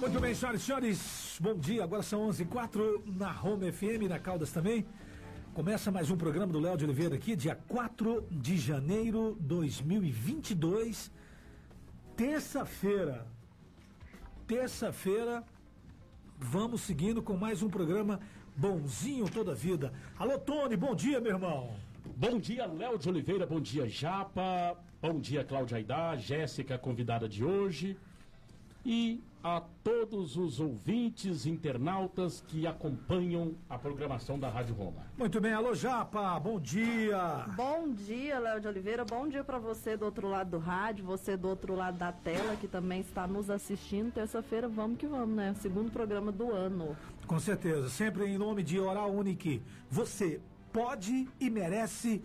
Muito bem, senhoras e senhores, bom dia. Agora são 11 h 04 na Home FM, na Caldas também. Começa mais um programa do Léo de Oliveira aqui, dia 4 de janeiro de 2022, terça-feira. Terça-feira, vamos seguindo com mais um programa bonzinho toda vida. Alô, Tony, bom dia, meu irmão. Bom dia, Léo de Oliveira, bom dia, Japa, bom dia, Cláudia Aidá, Jéssica, convidada de hoje e a todos os ouvintes, internautas que acompanham a programação da Rádio Roma. Muito bem, alô Japa, bom dia. Bom dia, Léo de Oliveira, bom dia para você do outro lado do rádio, você do outro lado da tela que também está nos assistindo. Terça-feira, vamos que vamos, né? Segundo programa do ano. Com certeza, sempre em nome de Oral Unique. Você pode e merece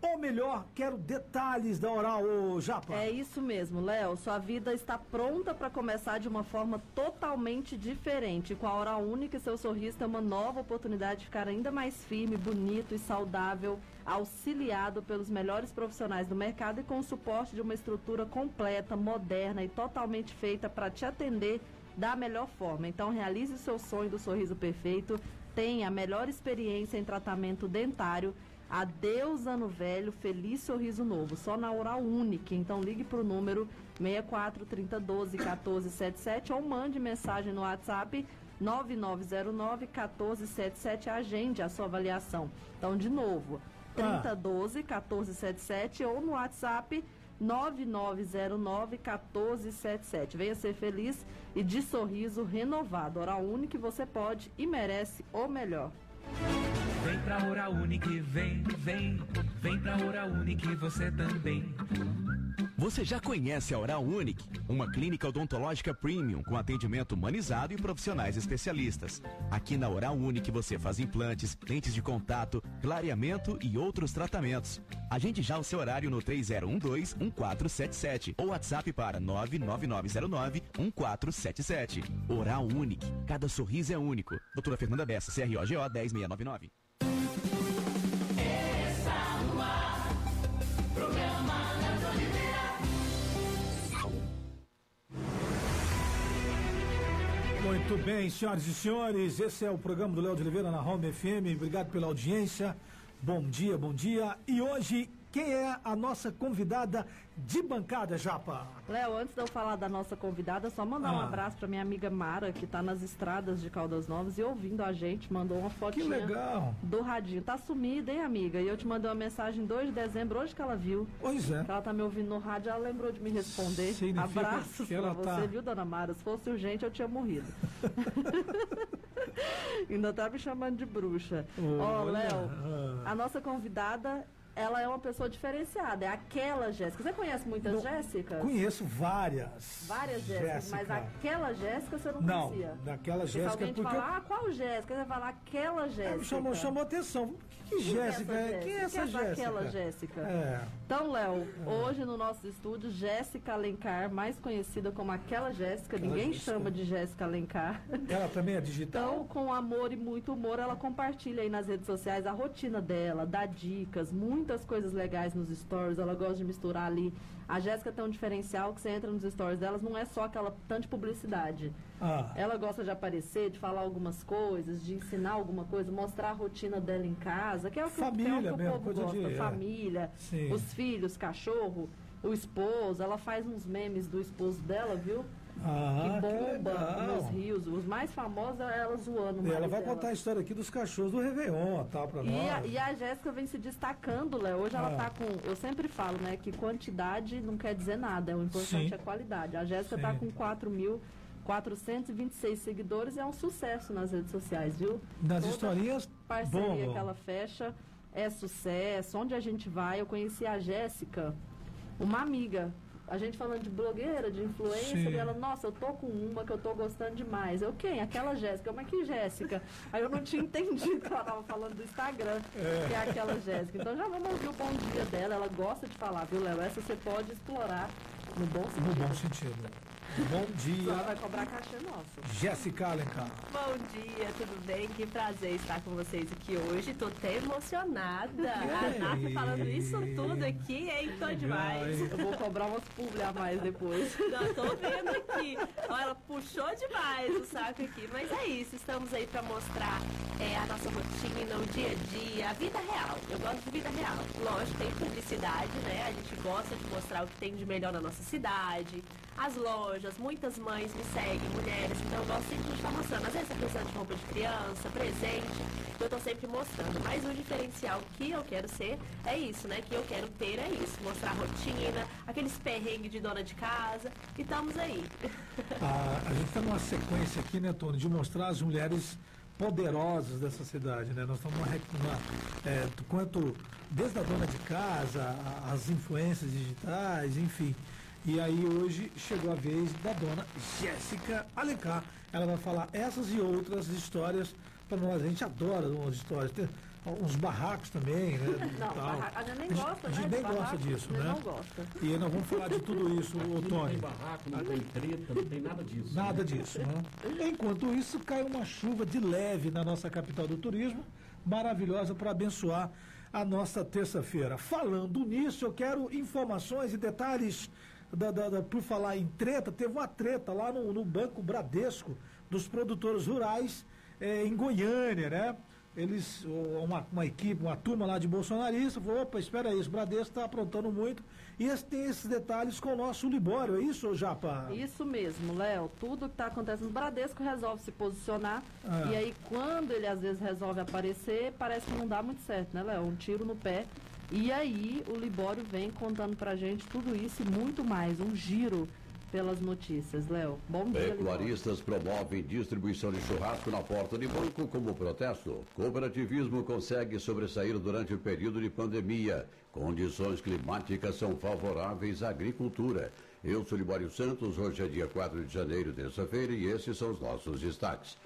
ou melhor, quero detalhes da oral, ô Japa. É isso mesmo, Léo. Sua vida está pronta para começar de uma forma totalmente diferente. Com a oral única, seu sorriso tem uma nova oportunidade de ficar ainda mais firme, bonito e saudável, auxiliado pelos melhores profissionais do mercado e com o suporte de uma estrutura completa, moderna e totalmente feita para te atender da melhor forma. Então realize o seu sonho do sorriso perfeito, tenha a melhor experiência em tratamento dentário Adeus ano velho, feliz sorriso novo. Só na Oral Única. Então ligue para o número 64 3012 1477 ou mande mensagem no WhatsApp 9909 1477. Agende a sua avaliação. Então, de novo, 3012 1477 ou no WhatsApp 9909 1477. Venha ser feliz e de sorriso renovado. Oral Única, você pode e merece o melhor. Vem pra Oral Unique, vem, vem, vem pra Oral Unique você também. Você já conhece a Oral Unique, uma clínica odontológica premium com atendimento humanizado e profissionais especialistas. Aqui na Oral Unique você faz implantes, lentes de contato, clareamento e outros tratamentos. Agende já o seu horário no 3012-1477 ou WhatsApp para 99909-1477. Oral Unique, cada sorriso é único. Doutora Fernanda Bessa, CROGO 10699. Muito bem, senhoras e senhores, esse é o programa do Léo de Oliveira na Home FM. Obrigado pela audiência. Bom dia, bom dia. E hoje quem é a nossa convidada de bancada, Japa? Léo, antes de eu falar da nossa convidada, só mandar ah. um abraço para minha amiga Mara, que está nas estradas de Caldas Novas e ouvindo a gente, mandou uma fotinha que legal. do radinho. Tá sumida, hein, amiga? E eu te mandei uma mensagem 2 de dezembro, hoje que ela viu. Pois é. Que ela tá me ouvindo no rádio, ela lembrou de me responder. Significa Abraços você, tá... viu, dona Mara? Se fosse urgente, eu tinha morrido. Ainda tá me chamando de bruxa. Ó, oh, Léo, a nossa convidada ela é uma pessoa diferenciada. É aquela Jéssica. Você conhece muitas Jéssicas? Conheço várias. Várias Jéssicas, mas aquela Jéssica você não, não conhecia. Não, daquela Jéssica. Se alguém te falar, ah, qual Jéssica? Você vai falar aquela Jéssica. chamou, chamou atenção. Que, que Jéssica é? Quem é essa Jéssica? É aquela Jéssica. É. Então, Léo, é. hoje no nosso estúdio, Jéssica Alencar, mais conhecida como aquela Jéssica. Ninguém Jéssica. chama de Jéssica Alencar. Ela também é digital? Então, com amor e muito humor, ela compartilha aí nas redes sociais a rotina dela, dá dicas, muito muitas coisas legais nos stories, ela gosta de misturar ali. A Jéssica tem um diferencial que você entra nos stories delas, não é só aquela tanta publicidade. Ah. Ela gosta de aparecer, de falar algumas coisas, de ensinar alguma coisa, mostrar a rotina dela em casa, que é o que, família é o, que o povo gosta. De, família, é. os filhos, cachorro, o esposo, ela faz uns memes do esposo dela, viu? Ah, que bomba que nos rios. Os mais famosos é ela zoando. E ela vai dela. contar a história aqui dos cachorros do Réveillon, tá, pra e nós. A, e a Jéssica vem se destacando, Léo. Hoje ah. ela tá com. Eu sempre falo, né, que quantidade não quer dizer nada. O importante Sim. é qualidade. A Jéssica tá com 4 mil. 426 seguidores é um sucesso nas redes sociais, viu? Nas Toda historinhas, parceria bom. que ela fecha é sucesso. Onde a gente vai, eu conheci a Jéssica, uma amiga a gente falando de blogueira, de influencer, e ela, nossa, eu tô com uma que eu tô gostando demais. Eu, quem? Aquela Jéssica. Mas que Jéssica? Aí eu não tinha entendido que ela tava falando do Instagram, é. que é aquela Jéssica. Então já vamos ouvir o bom dia dela. Ela gosta de falar, viu, Léo? Essa você pode explorar No bom no sentido. bom sentido. Bom Ela dia, vai cobrar caixa nossa. Jéssica Alencar. Bom dia, tudo bem? Que prazer estar com vocês aqui hoje. Tô até emocionada. A Nath falando isso tudo aqui, hein? Tô demais. Eu vou cobrar umas publi a mais depois. Não, tô vendo aqui. Olha, ela puxou demais o saco aqui. Mas é isso, estamos aí pra mostrar é, a nossa rotina, o dia a dia, a vida real. Eu gosto de vida real. Lógico, tem publicidade, né? A gente gosta de mostrar o que tem de melhor na nossa cidade. As lojas, muitas mães me seguem, mulheres, então eu gosto sempre de estar mostrando. Às vezes você precisa de roupa de criança, presente, eu tô sempre mostrando. Mas o diferencial que eu quero ser é isso, né? Que eu quero ter é isso, mostrar a rotina, aqueles perrengues de dona de casa, e estamos aí. Ah, a gente está numa sequência aqui, né, Tony, de mostrar as mulheres poderosas dessa cidade, né? Nós estamos numa, é, quanto desde a dona de casa, as influências digitais, enfim. E aí hoje chegou a vez da dona Jéssica Alencar. Ela vai falar essas e outras histórias para nós. A gente adora umas histórias. Tem uns barracos também, né? Não, barraco, a gente nem gosta, a gente né? nem gosta disso, A gente né? não gosta. E aí nós vamos falar de tudo isso, ô Não tem Tony. barraco, não tem treta, não tem nada disso. Nada disso, né? Enquanto isso, cai uma chuva de leve na nossa capital do turismo, maravilhosa para abençoar a nossa terça-feira. Falando nisso, eu quero informações e detalhes, da, da- da- por falar em treta, teve uma treta lá no, no Banco Bradesco dos produtores rurais eh, em Goiânia, né? Eles, o- uma, uma equipe, uma turma lá de bolsonaristas, falou, opa, espera aí, esse Bradesco está aprontando muito. E esse, tem esses detalhes com o nosso Libório, é isso, Japa? Isso mesmo, Léo. Tudo que está acontecendo, o Bradesco resolve se posicionar. Ah. E aí, quando ele às vezes resolve aparecer, parece que não dá muito certo, né, Léo? Um tiro no pé. E aí, o Libório vem contando pra gente tudo isso e muito mais. Um giro pelas notícias, Léo. Bom dia. Pecuaristas promovem distribuição de churrasco na porta de banco como protesto. Cooperativismo consegue sobressair durante o período de pandemia. Condições climáticas são favoráveis à agricultura. Eu sou Libório Santos, hoje é dia 4 de janeiro, terça-feira, e esses são os nossos destaques.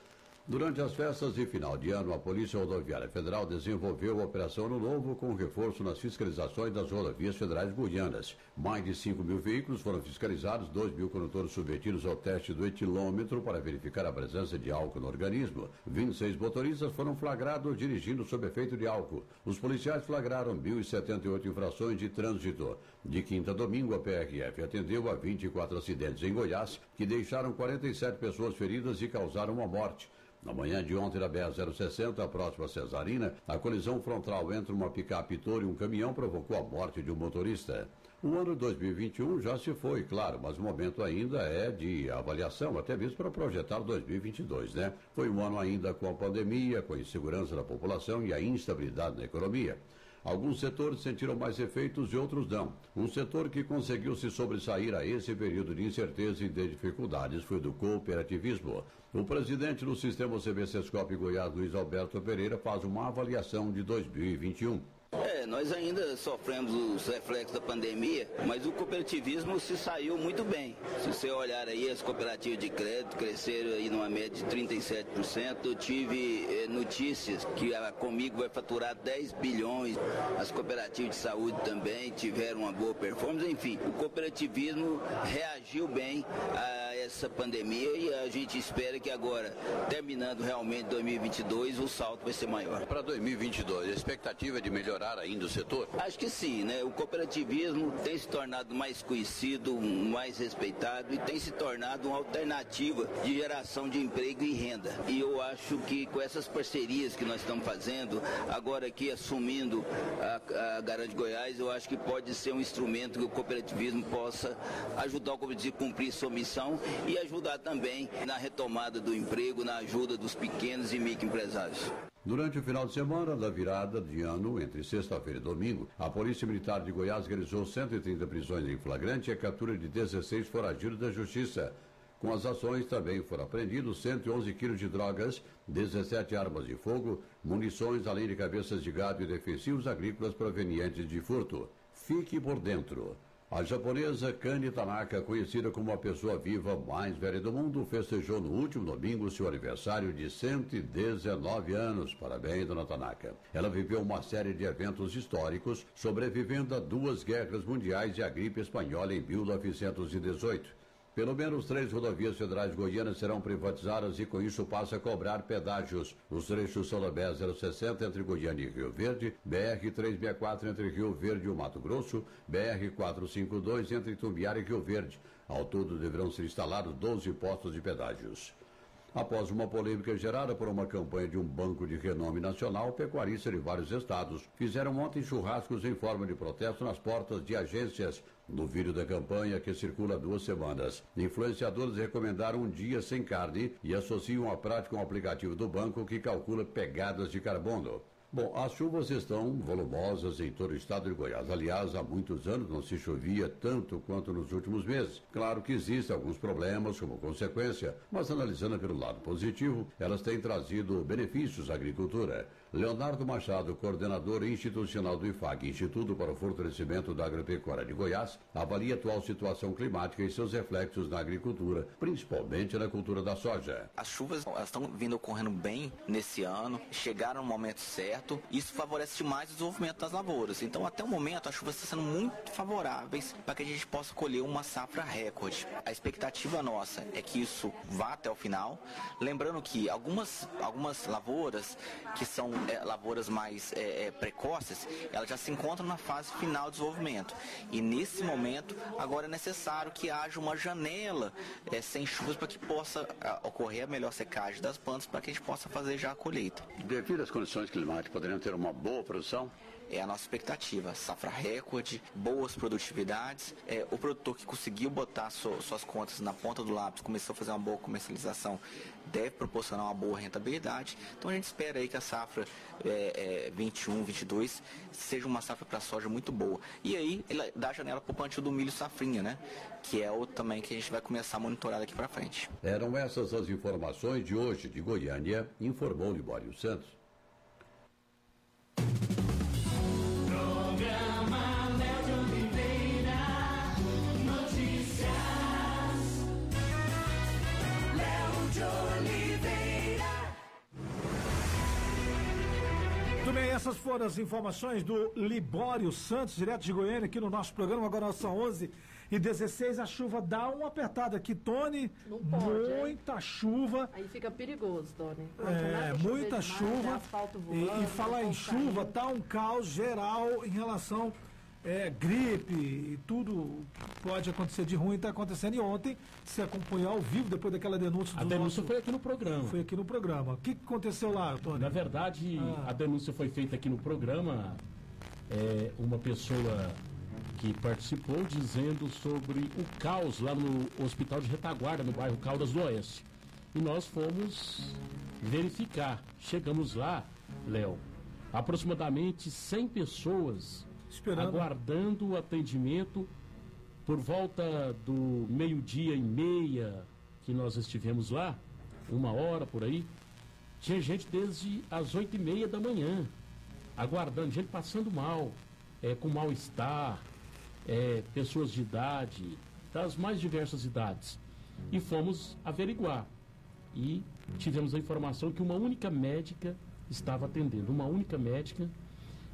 Durante as festas de final de ano, a Polícia Rodoviária Federal desenvolveu a Operação Ano Novo com reforço nas fiscalizações das rodovias federais goianas. Mais de 5 mil veículos foram fiscalizados, 2 mil condutores submetidos ao teste do etilômetro para verificar a presença de álcool no organismo. 26 motoristas foram flagrados dirigindo sob efeito de álcool. Os policiais flagraram 1.078 infrações de trânsito. De quinta a domingo, a PRF atendeu a 24 acidentes em Goiás, que deixaram 47 pessoas feridas e causaram uma morte. Na manhã de ontem, na BR-060, próxima a Cesarina, a colisão frontal entre uma picape Toro e um caminhão provocou a morte de um motorista. O ano 2021 já se foi, claro, mas o momento ainda é de avaliação, até mesmo para projetar 2022, né? Foi um ano ainda com a pandemia, com a insegurança da população e a instabilidade na economia. Alguns setores sentiram mais efeitos e outros não. Um setor que conseguiu se sobressair a esse período de incerteza e de dificuldades foi do cooperativismo. O presidente do sistema CBCSCOP Goiás, Luiz Alberto Pereira, faz uma avaliação de 2021. É, nós ainda sofremos os reflexos da pandemia, mas o cooperativismo se saiu muito bem. Se você olhar aí, as cooperativas de crédito cresceram aí numa média de 37%. Eu tive eh, notícias que a Comigo vai faturar 10 bilhões. As cooperativas de saúde também tiveram uma boa performance. Enfim, o cooperativismo reagiu bem a essa pandemia e a gente espera que agora, terminando realmente 2022, o salto vai ser maior. Para 2022, a expectativa é de melhorar ainda o setor? Acho que sim, né? O cooperativismo tem se tornado mais conhecido, mais respeitado e tem se tornado uma alternativa de geração de emprego e renda. E eu acho que com essas parcerias que nós estamos fazendo, agora aqui assumindo a, a Garante Goiás, eu acho que pode ser um instrumento que o cooperativismo possa ajudar o cooperativismo a cumprir sua missão e ajudar também na retomada do emprego, na ajuda dos pequenos e microempresários. Durante o final de semana da virada de ano, entre sexta-feira e domingo, a Polícia Militar de Goiás realizou 130 prisões em flagrante e a captura de 16 foragidos da Justiça. Com as ações também foram apreendidos 111 quilos de drogas, 17 armas de fogo, munições, além de cabeças de gado e defensivos agrícolas provenientes de furto. Fique por dentro. A japonesa Kani Tanaka, conhecida como a pessoa viva mais velha do mundo, festejou no último domingo seu aniversário de 119 anos. Parabéns, dona Tanaka. Ela viveu uma série de eventos históricos, sobrevivendo a duas guerras mundiais e a gripe espanhola em 1918. Pelo menos três rodovias federais goianas serão privatizadas e com isso passa a cobrar pedágios. Os trechos são da BR-060 entre Goiânia e Rio Verde, BR-364 entre Rio Verde e Mato Grosso, BR-452 entre Tumbiara e Rio Verde. Ao todo deverão ser instalados 12 postos de pedágios. Após uma polêmica gerada por uma campanha de um banco de renome nacional, pecuaristas de vários estados fizeram ontem churrascos em forma de protesto nas portas de agências. No vídeo da campanha, que circula há duas semanas, influenciadores recomendaram um dia sem carne e associam a prática um aplicativo do banco que calcula pegadas de carbono. Bom, as chuvas estão volumosas em todo o estado de Goiás. Aliás, há muitos anos não se chovia tanto quanto nos últimos meses. Claro que existem alguns problemas como consequência, mas analisando pelo lado positivo, elas têm trazido benefícios à agricultura. Leonardo Machado, coordenador institucional do IFAG, Instituto para o Fortalecimento da Agropecuária de Goiás, avalia a atual situação climática e seus reflexos na agricultura, principalmente na cultura da soja. As chuvas estão vindo ocorrendo bem nesse ano, chegaram no momento certo, isso favorece demais o desenvolvimento das lavouras. Então, até o momento, as chuvas estão sendo muito favoráveis para que a gente possa colher uma safra recorde. A expectativa nossa é que isso vá até o final. Lembrando que algumas, algumas lavouras que são é, lavouras mais é, é, precoces, elas já se encontram na fase final de desenvolvimento. E nesse momento, agora é necessário que haja uma janela é, sem chuvas para que possa a, ocorrer a melhor secagem das plantas para que a gente possa fazer já a colheita. Devido às condições climáticas, poderiam ter uma boa produção? É a nossa expectativa. Safra recorde, boas produtividades. É, o produtor que conseguiu botar so, suas contas na ponta do lápis, começou a fazer uma boa comercialização, deve proporcionar uma boa rentabilidade. Então a gente espera aí que a safra é, é, 21, 22 seja uma safra para soja muito boa. E aí dá a janela para o plantio do milho safrinha, né? Que é o também que a gente vai começar a monitorar daqui para frente. Eram essas as informações de hoje de Goiânia, informou Libório Santos. Essas foram as informações do Libório Santos, direto de Goiânia, aqui no nosso programa. Agora são 11 e 16 a chuva dá uma apertada aqui, Tony. Não pode, muita chuva. Aí fica perigoso, Tony. É, muita demais, chuva. Voando, e, e falar em chuva, tá um caos geral em relação é, gripe e tudo pode acontecer de ruim está acontecendo. E ontem se acompanhou ao vivo depois daquela denúncia. A denúncia nosso... foi aqui no programa. Foi aqui no programa. O que aconteceu lá, Tony? Na verdade, ah. a denúncia foi feita aqui no programa. É, uma pessoa que participou dizendo sobre o caos lá no Hospital de Retaguarda, no bairro Caldas do Oeste. E nós fomos verificar. Chegamos lá, Léo, aproximadamente 100 pessoas Esperando. aguardando o atendimento por volta do meio-dia e meia que nós estivemos lá, uma hora por aí, tinha gente desde as oito e meia da manhã, aguardando, gente passando mal, é, com mal-estar, é, pessoas de idade, das mais diversas idades. E fomos averiguar. E tivemos a informação que uma única médica estava atendendo, uma única médica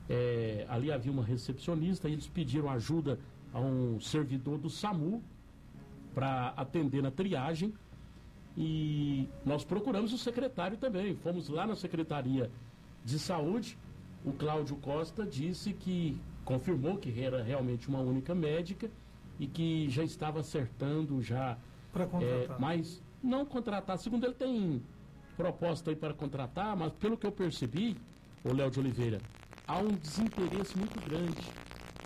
é, ali havia uma recepcionista e eles pediram ajuda a um servidor do SAMU para atender na triagem. E nós procuramos o secretário também. Fomos lá na Secretaria de Saúde. O Cláudio Costa disse que confirmou que era realmente uma única médica e que já estava acertando já. Para contratar. É, mas não contratar. Segundo ele tem proposta aí para contratar, mas pelo que eu percebi, o Léo de Oliveira, há um desinteresse muito grande.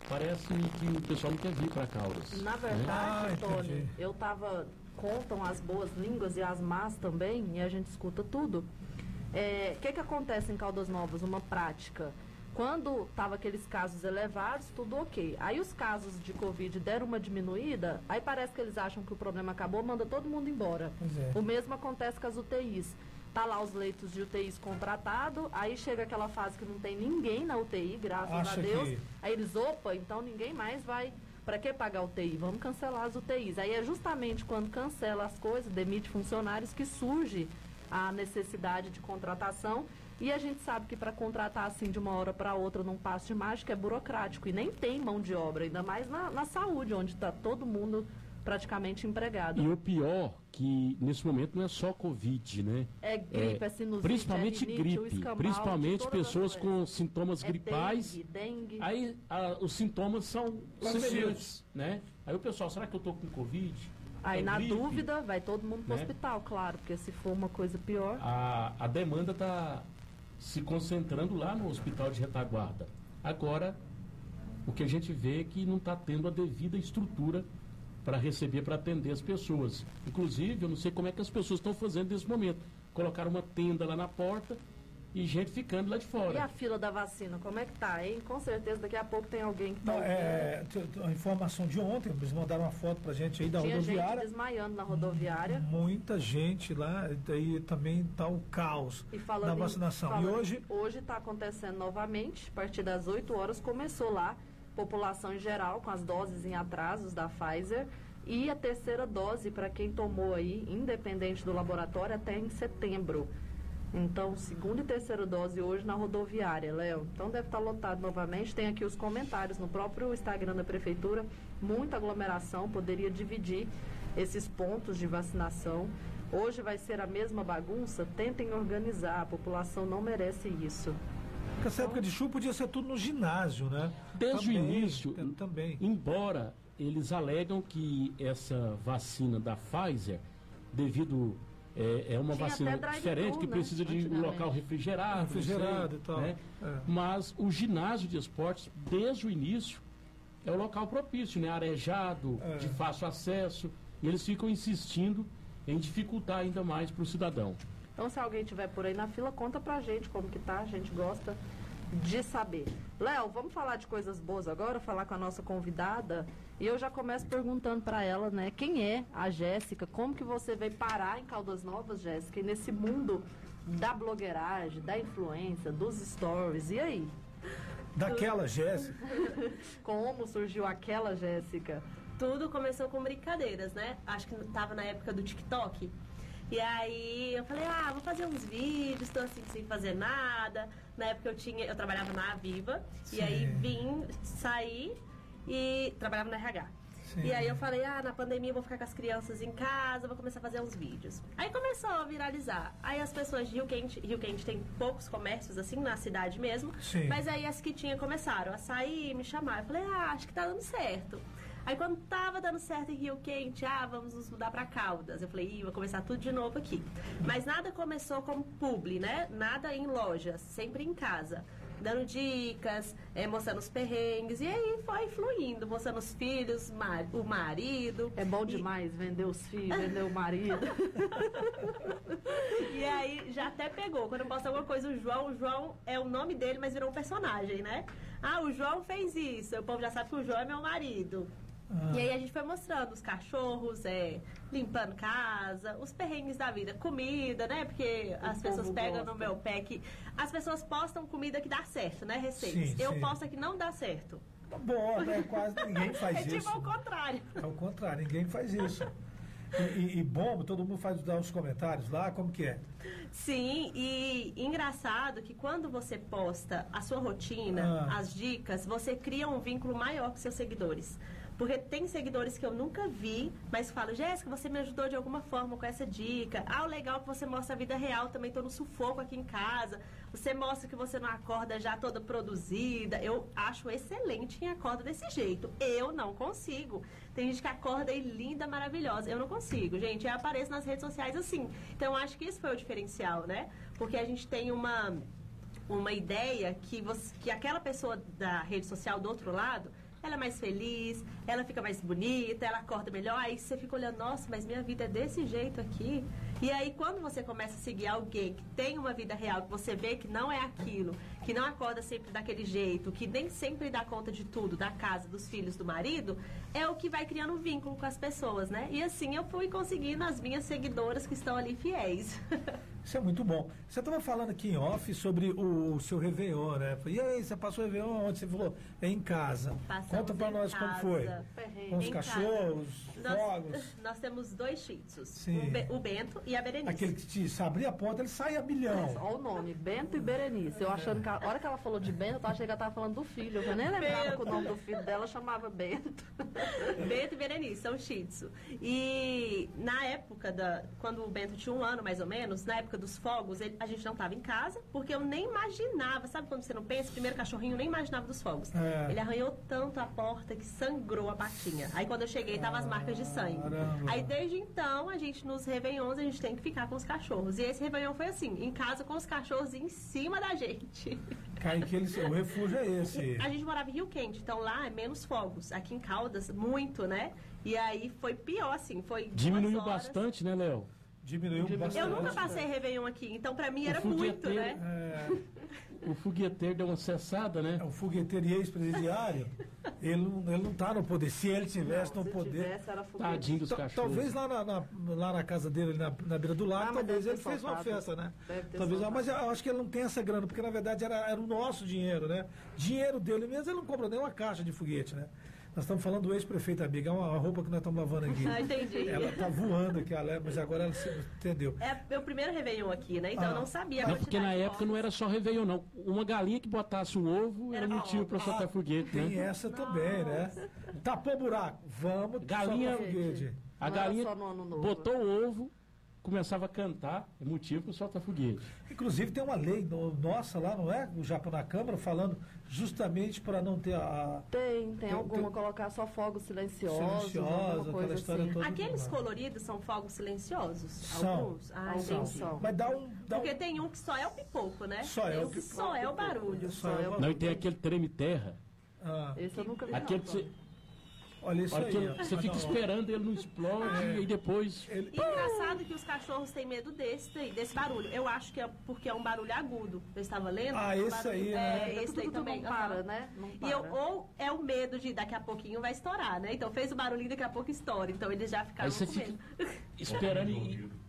Parece-me que o pessoal não quer vir para Caldas. Na verdade, né? ah, Tony, eu tava. Contam as boas línguas e as más também, e a gente escuta tudo. O é, que, que acontece em Caldas Novas? Uma prática. Quando tava aqueles casos elevados, tudo ok. Aí os casos de Covid deram uma diminuída, aí parece que eles acham que o problema acabou, manda todo mundo embora. É. O mesmo acontece com as UTIs tá lá os leitos de UTIs contratado, aí chega aquela fase que não tem ninguém na UTI, graças Acha a Deus. Que... Aí eles, opa, então ninguém mais vai Para que pagar UTI? Vamos cancelar as UTIs. Aí é justamente quando cancela as coisas, demite funcionários, que surge a necessidade de contratação. E a gente sabe que para contratar assim de uma hora para outra num passo de mágica é burocrático e nem tem mão de obra, ainda mais na, na saúde, onde está todo mundo praticamente empregado. E o pior que nesse momento não é só Covid, né? É gripe, é, sinusite, Principalmente é rinite, o gripe. escambau, Principalmente pessoas com sintomas É gripais. dengue, dengue. Aí a- os sintomas são Semelhantes. né? Aí o pessoal, será que eu tô com Covid? Aí, É na gripe? dúvida, vai todo mundo pro Né? hospital, claro, porque se for uma coisa pior. A, a demanda está se concentrando lá no hospital de retaguarda. Agora, o que a gente vê é que não está tendo a devida estrutura para receber, para atender as pessoas. Inclusive, eu não sei como é que as pessoas estão fazendo nesse momento. Colocaram uma tenda lá na porta e gente ficando lá de E a fora. fila da vacina, como é que tá, hein? Com certeza daqui a pouco tem alguém que tá Não, é, a informação de ontem, eles mandaram uma foto pra gente aí da Tinha gente rodoviária. desmaiando na rodoviária. Muita gente lá, e daí também tá o caos E falando na em- vacinação. falando e hoje, em- hoje está acontecendo novamente, a partir das 8 horas começou lá, população em geral, com as doses em atrasos da Pfizer. E a terceira dose para quem tomou aí, independente do laboratório, até em setembro. Então, segunda e terceira dose hoje na rodoviária, Léo. Então deve estar lotado novamente. Tem aqui os comentários no próprio Instagram da Prefeitura. Muita aglomeração, poderia dividir esses pontos de vacinação. Hoje vai ser a mesma bagunça? Tentem organizar, a população não merece isso. Porque essa época de chuva podia ser tudo no ginásio, né? Desde o Também, início, tem- Também. embora eles alegam que essa vacina da Pfizer, devido é, é uma Tinha vacina diferente que né, precisa de um local refrigerado, não sei, Refrigerado e tal. né? É. Mas o ginásio de esportes, desde o início, é o local propício, né? Arejado, É. de fácil acesso. E eles ficam insistindo em dificultar ainda mais para o cidadão. Então, se alguém tiver por aí na fila, conta pra gente como que tá. A gente gosta de saber. Léo, vamos falar de coisas boas agora, falar com a nossa convidada. E eu já começo perguntando pra ela, né, quem é a Jéssica? Como que você veio parar em Caldas Novas, Jéssica? E nesse mundo da blogueiragem, da influência, dos stories. E aí? Daquela Jéssica. Como surgiu aquela Jéssica? Tudo começou com brincadeiras, né? Acho que tava na época do TikTok. E aí eu falei, ah, vou fazer uns vídeos, tô assim sem fazer nada. Na época eu tinha, eu trabalhava na Aviva. E aí Sim. vim sair e trabalhava na RH. Sim. E aí eu falei, ah, na pandemia eu vou ficar com as crianças em casa, vou começar a fazer uns vídeos. Aí começou a viralizar. Aí as pessoas de Rio Quente, Rio Quente tem poucos comércios assim na cidade mesmo. Sim. Mas aí as que tinha começaram a sair, me chamar. Eu falei, ah, acho que tá dando certo. Aí quando tava dando certo em Rio Quente, ah, vamos nos mudar pra Caldas. Eu falei, ih, vou começar tudo de novo aqui. Mas nada começou como publi, né? Nada em lojas, sempre em casa. Dando dicas, eh, mostrando os perrengues. E aí foi fluindo, mostrando os filhos, mar- o marido. É bom E- demais vender os filhos, vender o marido. E aí já até pegou. Quando eu posto alguma coisa, o João, o João é o nome dele, mas virou um personagem, né? Ah, o João fez isso. O povo já sabe que o João é meu marido. E aí a gente foi mostrando os cachorros, é, limpando casa, os perrengues da vida, comida, né? Porque as pessoas pegam gosta. no meu pé que. As pessoas postam comida que dá certo, né? Receitas. Sim, eu sim. posto que não dá certo. Bom, né? Quase ninguém faz é isso. tipo ao contrário. É o contrário, ninguém faz isso. E, e, e bom, todo mundo faz dar os comentários lá, como que é? Sim, e engraçado que quando você posta a sua rotina, Ah. as dicas, você cria um vínculo maior com seus seguidores. Porque tem seguidores que eu nunca vi, mas falam, Jéssica, você me ajudou de alguma forma com essa dica. Ah, o legal é que você mostra a vida real, também tô no sufoco aqui em casa. Você mostra que você não acorda já toda produzida. Eu acho excelente quem acorda desse jeito. Eu não consigo. Tem gente que acorda aí linda, maravilhosa. Eu não consigo, gente. Eu apareço nas redes sociais assim. Então, acho que isso foi o diferencial, né? Porque a gente tem uma uma ideia que, você, que aquela pessoa da rede social do outro lado, ela é mais feliz, ela fica mais bonita, ela acorda melhor, aí você fica olhando, nossa, mas minha vida é desse jeito aqui. E aí quando você começa a seguir alguém que tem uma vida real, que você vê que não é aquilo que não acorda sempre daquele jeito, que nem sempre dá conta de tudo, da casa, dos filhos, do marido, é o que vai criando um vínculo com as pessoas, né? E assim eu fui conseguindo as minhas seguidoras que estão ali fiéis. Isso é muito bom. Você estava falando aqui em off sobre o, o seu Réveillon, né? E aí, você passou o Réveillon onde? Você falou, é em casa. Passamos Conta para nós como casa. foi. Perrengue. Com os Em cachorros, Nós, fogos. nós temos dois shih tzus, o, Be- o Bento e a Berenice. Aquele que te, se abrir a porta, ele sai a milhão. Olha o nome, Bento e Berenice. Eu achando que a hora que ela falou de Bento, eu achando que ela tava falando do filho. Eu nem lembrava Bento. que o nome do filho dela chamava Bento. Bento e Berenice, são shih tzu. E na época, da, quando o Bento tinha um ano mais ou menos, na época dos fogos, ele- a gente não estava em casa, porque eu nem imaginava, sabe quando você não pensa? Primeiro cachorrinho, eu nem imaginava dos fogos. É. Ele arranhou tanto a porta que sangrou a patinha. Aí quando eu cheguei, tava as marcas de sangue. Caramba. Aí desde então, a gente nos Réveillons, a gente tem que ficar com os cachorros. E esse Réveillon foi assim, em casa com os cachorros em cima da gente. Cai que eles, o refúgio é esse. A gente morava em Rio Quente, então lá é menos fogos. Aqui em Caldas, muito, né? E aí foi pior, assim, foi Diminuiu horas. bastante, né, Léo? Diminuiu bastante. Eu nunca passei Réveillon aqui, então pra mim O era muito, né? É, O fogueteiro deu uma cessada, né? o fogueteiro e ex-presidiário, ele, não- ele não está no poder. Se ele tivesse no Se poder. tivesse, era foguete. Tadinho dos cachorros. Talvez lá na, na- lá na casa dele, na, na beira do lago, Ah, talvez ele fez uma festa, né? Talvez, soltado. mas eu acho que ele não tem essa grana, porque na verdade era, era o nosso dinheiro, né? Dinheiro dele mesmo, ele não compra nem uma caixa de foguete, né? Nós estamos falando do ex-prefeito Amiga, é uma, uma roupa que nós estamos lavando aqui. Ah, entendi. Ela tá voando aqui, ela, mas agora ela se entendeu. É meu primeiro Réveillon aqui, né? Então Ah. eu não sabia a Não, porque na época não era só Réveillon, não. Uma galinha que botasse um ovo era Era motivo para soltar foguete, Tem né? essa também, né? Tapou buraco, vamos Galinha- foguete. A galinha só no ano novo. botou o ovo, começava a cantar, é motivo para soltar foguete. Inclusive tem uma lei no- nossa lá, não é? O Japão na Câmara, falando justamente para não ter a, Tem, tem Tem- alguma, tem- colocar só fogos silenciosos, aquela coisa história assim. toda. Aqueles coloridos são fogos silenciosos? São. Alguns? Ah, Alguns entendi. são. Mas dá um. Dá Porque um tem um que só é o pipoco, né? Só é Tem o um que pipoco. só é o barulho. só é uma- Não, e tem aquele treme-terra, ah, Esse eu nunca vi. aquele não. que você, olha isso aí. ó. que você fica esperando ele não explode e depois... Ele, E engraçado que os cachorros têm medo desse daí, desse barulho. Eu acho que é porque é um barulho agudo. Eu estava lendo. Ah, é esse barulho- aí, É, né? esse daí Tudo também. não para, né? Não E eu, ou é o medo de daqui a pouquinho vai estourar, né? Então fez o barulhinho daqui a pouco estoura. Então eles já ficaram Aí você com fica medo. esperando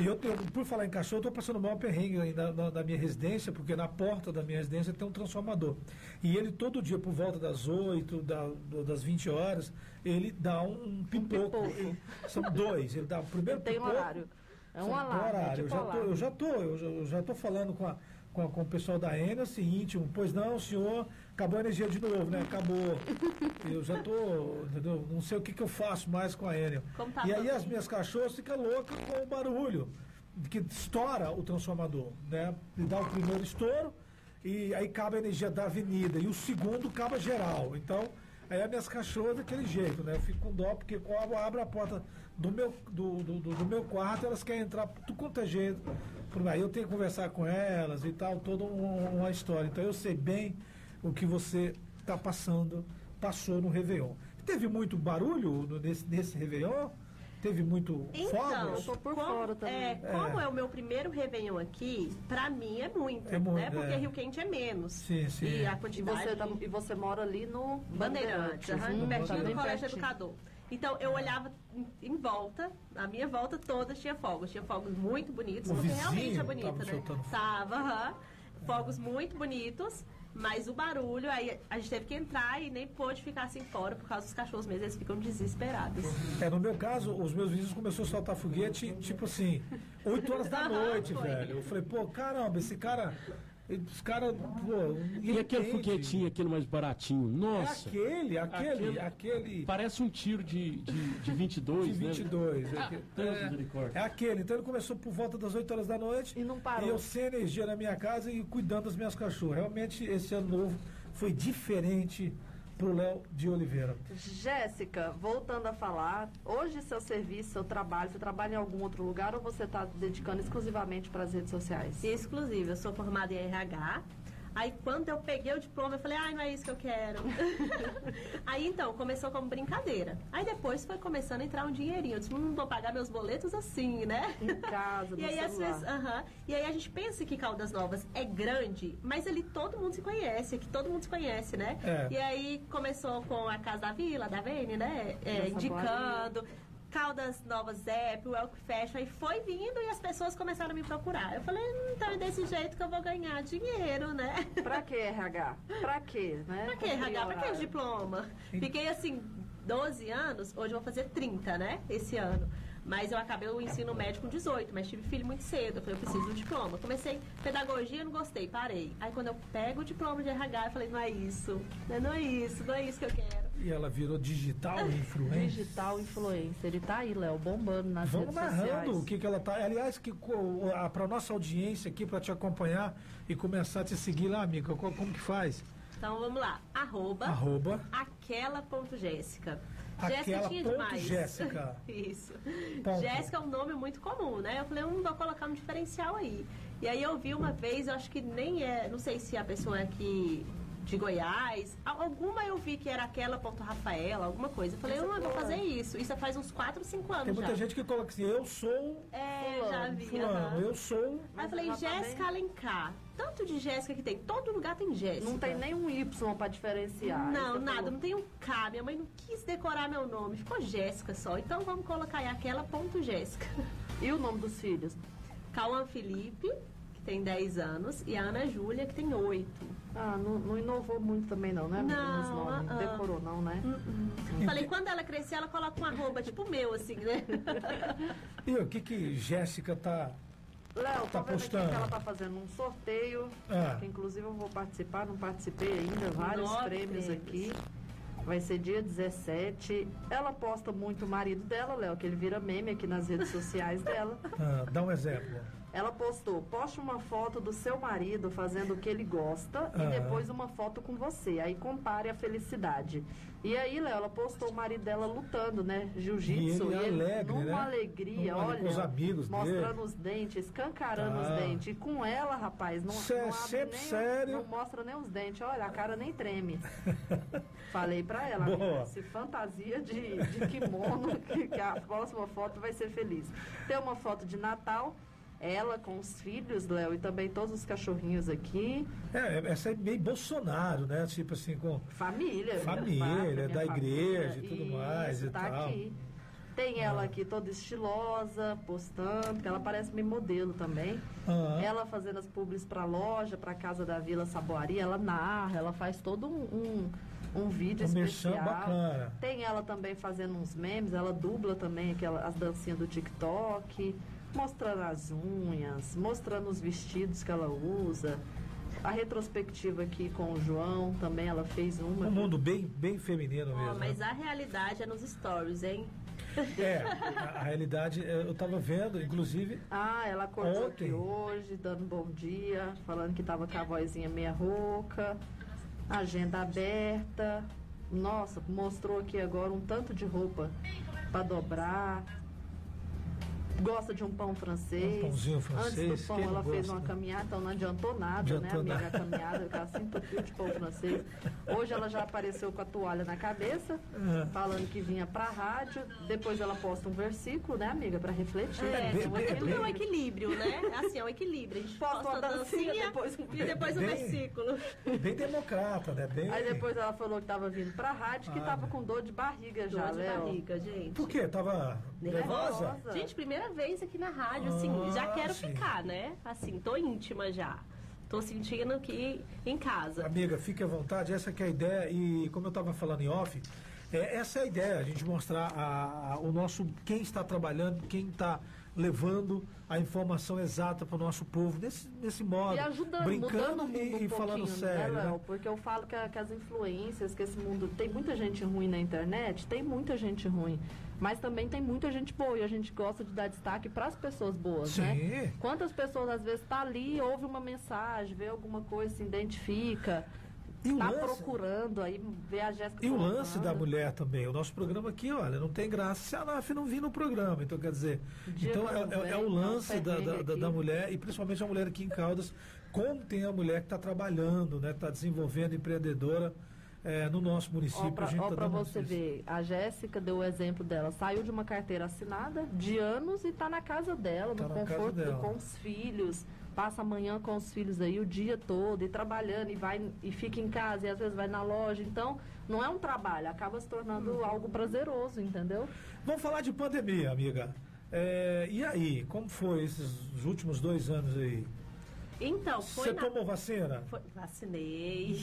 e... Eu, tenho- por falar em cachorro, eu estou passando mal perrengue aí na, na- na minha residência, porque na porta da minha residência tem um transformador. E ele todo dia, por volta das 8, da, das 20 horas, ele dá um, um pipoco. pipoco. Ele- são dois. Ele dá o primeiro Tem um pipoco. horário. É um alarme. é horário. tipo eu, já tô, eu já tô, eu já, eu já tô falando com, a- com, a- com o pessoal da Enel, o seguinte, um, pois não, senhor, acabou a energia de novo, né? Acabou. Eu já tô, entendeu? Não sei o que, que eu faço mais com a Enel. Tá e aí as minhas cachorras ficam loucas com o barulho que estoura o transformador, né? Ele dá o primeiro estouro e aí cabe a energia da avenida e o segundo acaba geral. Então, aí as minhas cachorras daquele jeito, né? Eu fico com dó porque quando eu abro a porta do meu, do, do, do- do meu quarto, elas querem entrar tudo quanto é jeito. Por aí eu tenho que conversar com elas e tal, toda um- uma história. Então eu sei bem o que você está passando, passou no Réveillon. Teve muito barulho nesse, nesse Réveillon? Teve muito Então, fogos? tô por como, fora também. É, como é. o meu primeiro Réveillon aqui, pra mim é muito, É muito, né? Porque é. Rio Quente é menos. Sim, sim. E a E quantidade... você, tá- e você mora ali no Bandeirantes, aham, Hum, pertinho do Colégio pertinho. Educador. Então eu olhava em, volta, a minha volta toda tinha fogos. Tinha fogos muito bonitos, O porque realmente é bonito, tava né? fogo. Tava, aham. Fogos muito bonitos, mas o barulho, aí a gente teve que entrar e nem pôde ficar assim fora por causa dos cachorros mesmo, eles ficam desesperados. É, no meu caso, os meus vizinhos começaram a soltar foguete, tipo assim, 8 horas da noite, velho. Eu falei, pô, caramba, esse cara. Os caras, pô. E aquele foguetinho, aquele mais baratinho? É Nossa! aquele, aquele, Aquele- aquele. Parece um tiro de, de, de 22, De 22. né? é, Ah, é, é aquele. Então ele começou por volta das 8 horas da noite. E não parou. E eu sem energia na minha casa e cuidando das minhas cachorras. Realmente, esse ano novo foi diferente pro Léo de Oliveira. Jéssica, voltando a falar, hoje seu serviço, seu trabalho, você trabalha em algum outro lugar ou você está dedicando exclusivamente para as redes sociais? Exclusiva, eu sou formada em RH. Aí quando eu peguei o diploma, eu falei, ai, não é isso que eu quero. aí então, começou como brincadeira. Aí depois foi começando a entrar um dinheirinho. Eu disse, não vou pagar meus boletos assim, né? Em casa, no e aí, às vezes, aham. E aí a gente pensa que Caldas Novas é grande, mas ali todo mundo se conhece, aqui todo mundo se conhece, né? É. E aí começou com a Casa da Vila, da Vene, né? É, indicando. Caldas Novas App, o Elk Fashion, aí foi vindo e as pessoas começaram a me procurar. Eu falei, hum, então é desse jeito que eu vou ganhar dinheiro, né? Pra que RH? Pra quê, né? Pra que RH? Pra que diploma? Fiquei assim, 12 anos, hoje eu vou fazer 30, né? Esse ano. Mas eu acabei o ensino médio com 18, mas tive filho muito cedo. Eu falei, eu preciso do diploma. Comecei pedagogia, não gostei, parei. Aí quando eu pego o diploma de RH, eu falei, não é isso. né? Não é isso, não é isso que eu quero. E ela virou digital influencer. Digital influencer. Ele tá aí, Léo, bombando nas Vamos redes narrando sociais. o que, que ela tá. Aliás, que para nossa audiência aqui, para te acompanhar e começar a te seguir lá, amiga, co- como que faz? Então vamos lá. Arroba, Arroba aquela.jéssica. Aquela Jéssica tinha ponto demais. Jéssica. Isso. Ponto. Jéssica é um nome muito comum, né? Eu falei, hum, vou colocar um diferencial aí. E aí eu vi uma vez, eu acho que nem é, não sei se a pessoa é aqui de Goiás, alguma eu vi que era aquela ponto Rafaela, alguma coisa. Eu falei, eu vou fazer isso. Isso faz uns 4, 5 anos Tem muita já. gente que coloca assim, eu sou É, eu já vi. fulano, aham. eu sou. Aí eu falei, tá Jéssica Alencar. Tanto de Jéssica que tem, todo lugar tem Jéssica. Não tem nenhum Y pra diferenciar. Não, eu nada, falo. não tem um K. Minha mãe não quis decorar meu nome, ficou Jéssica só. Então vamos colocar aí aquela ponto Jéssica. E o nome dos filhos? Cauã Felipe, tem 10 anos, e a Ana Júlia, que tem 8. Ah, não, não inovou muito também não, né? Não, ah, ah. Decorou não, né? Falei, quando ela crescer, ela coloca um arroba tipo meu, assim, né? E o que que Jéssica tá. Léo, Tá postando. aqui que ela tá fazendo um sorteio, Ah. que inclusive eu vou participar, não participei ainda, vários Nove prêmios, prêmios. aqui. Vai ser dia 17. Ela posta muito o marido dela, Léo, que ele vira meme aqui nas redes sociais dela. ah, dá um exemplo. Ela postou, poste uma foto do seu marido fazendo o que ele gosta e depois uma foto com você. Aí compare a felicidade. E aí, Léo, ela postou o marido dela lutando, né? Jiu-jitsu. E ele alegre, numa né? alegria, Numa- olha. com os amigos mostrando dele. os dentes, escancarando Ah. os dentes. E com ela, rapaz, não, Cê- não abre sempre nem, sério. não mostra nem os dentes. Olha, a cara nem treme. Falei pra ela, amiga, se fantasia de, de kimono, que, que a próxima foto vai ser feliz. Tem uma foto de Natal, ela com os filhos, Léo, e também todos os cachorrinhos aqui. É, essa é meio Bolsonaro, né? Tipo assim, com. Família. Família, minha da igreja e tudo mais e tá tal. aqui. Tem ela aqui toda estilosa, postando, porque ela parece meio modelo também. Ah. Ela fazendo as publis pra loja, pra casa da Vila Saboaria, ela narra, ela faz todo um, um, um vídeo Um especial. bacana. Tem ela também fazendo uns memes, ela dubla também aquela, as dancinhas do TikTok, mostrando as unhas, mostrando os vestidos que ela usa. A retrospectiva aqui com o João, também ela fez uma. Um mundo bem, bem feminino mesmo. mas né? a realidade é nos stories, hein? É, a, a realidade, eu tava vendo, inclusive. Ah, ela acordou Ontem. aqui hoje, dando bom dia, falando que tava com a vozinha meia rouca, agenda aberta. Nossa, mostrou aqui agora um tanto de roupa para dobrar. Gosta de um pão francês. Um pãozinho francês, Antes do pão, ela fez gosta, uma né? caminhada, então não adiantou nada, Adiantou né, amiga? nada. A caminhada, ela se entupiu de pão francês. Hoje ela já apareceu com a toalha na cabeça, É. falando que vinha pra rádio. Depois ela posta um versículo, né, amiga, para refletir. É, bem- tudo bem- é um equilíbrio, né? Assim, é um equilíbrio. A gente Posta posta uma a dancinha dancinha, depois um e depois o Bem- versículo. Bem democrata, né? Bem... Aí depois ela falou que tava vindo pra rádio, que Ah, tava né? com dor de barriga já, Dor de Léo. barriga, gente. Por quê? Tava nervosa? Nervosa. Gente, primeira vez aqui na rádio, assim, Ah, já quero sim. ficar, né? Assim, tô íntima já. Tô sentindo aqui em casa. Amiga, fique à vontade, essa que é a ideia. E como eu estava falando em off, é, essa é a ideia, a gente mostrar a- a- o nosso quem está trabalhando, quem está levando a informação exata para o nosso povo, nesse, nesse modo. E ajudando, brincando e, um falando pouquinho, sério. né, né? Porque eu falo que, a- que as influências, que esse mundo... Tem muita gente ruim na internet, tem muita gente ruim. Mas também tem muita gente boa e a gente gosta de dar destaque para as pessoas boas, Sim. né? Quantas pessoas às vezes tá ali, ouve uma mensagem, vê alguma coisa, se identifica. E o tá lance- procurando aí ver a Jéssica. E o lance da mulher também, o nosso programa aqui, olha, não tem graça se a NAF não vir no programa. Então, quer dizer, dia então é, não é- é vem, o lance da, da, da- mulher, e principalmente a mulher aqui em Caldas, como tem a mulher que está trabalhando, né, está desenvolvendo, empreendedora é, no nosso município. Ó, pra, a gente ó tá você ver, a Jéssica deu o exemplo dela. Saiu de uma carteira assinada de anos e tá na casa dela, Tá no conforto, dela. com os filhos. Passa a manhã com os filhos aí o dia todo e trabalhando e vai e fica em casa e às vezes vai na loja. Então, não é um trabalho, acaba se tornando Uhum. algo prazeroso, entendeu? Vamos falar de pandemia, amiga. É, e aí, como foi esses últimos dois anos aí? Então, foi Você na... tomou vacina? foi- Vacinei.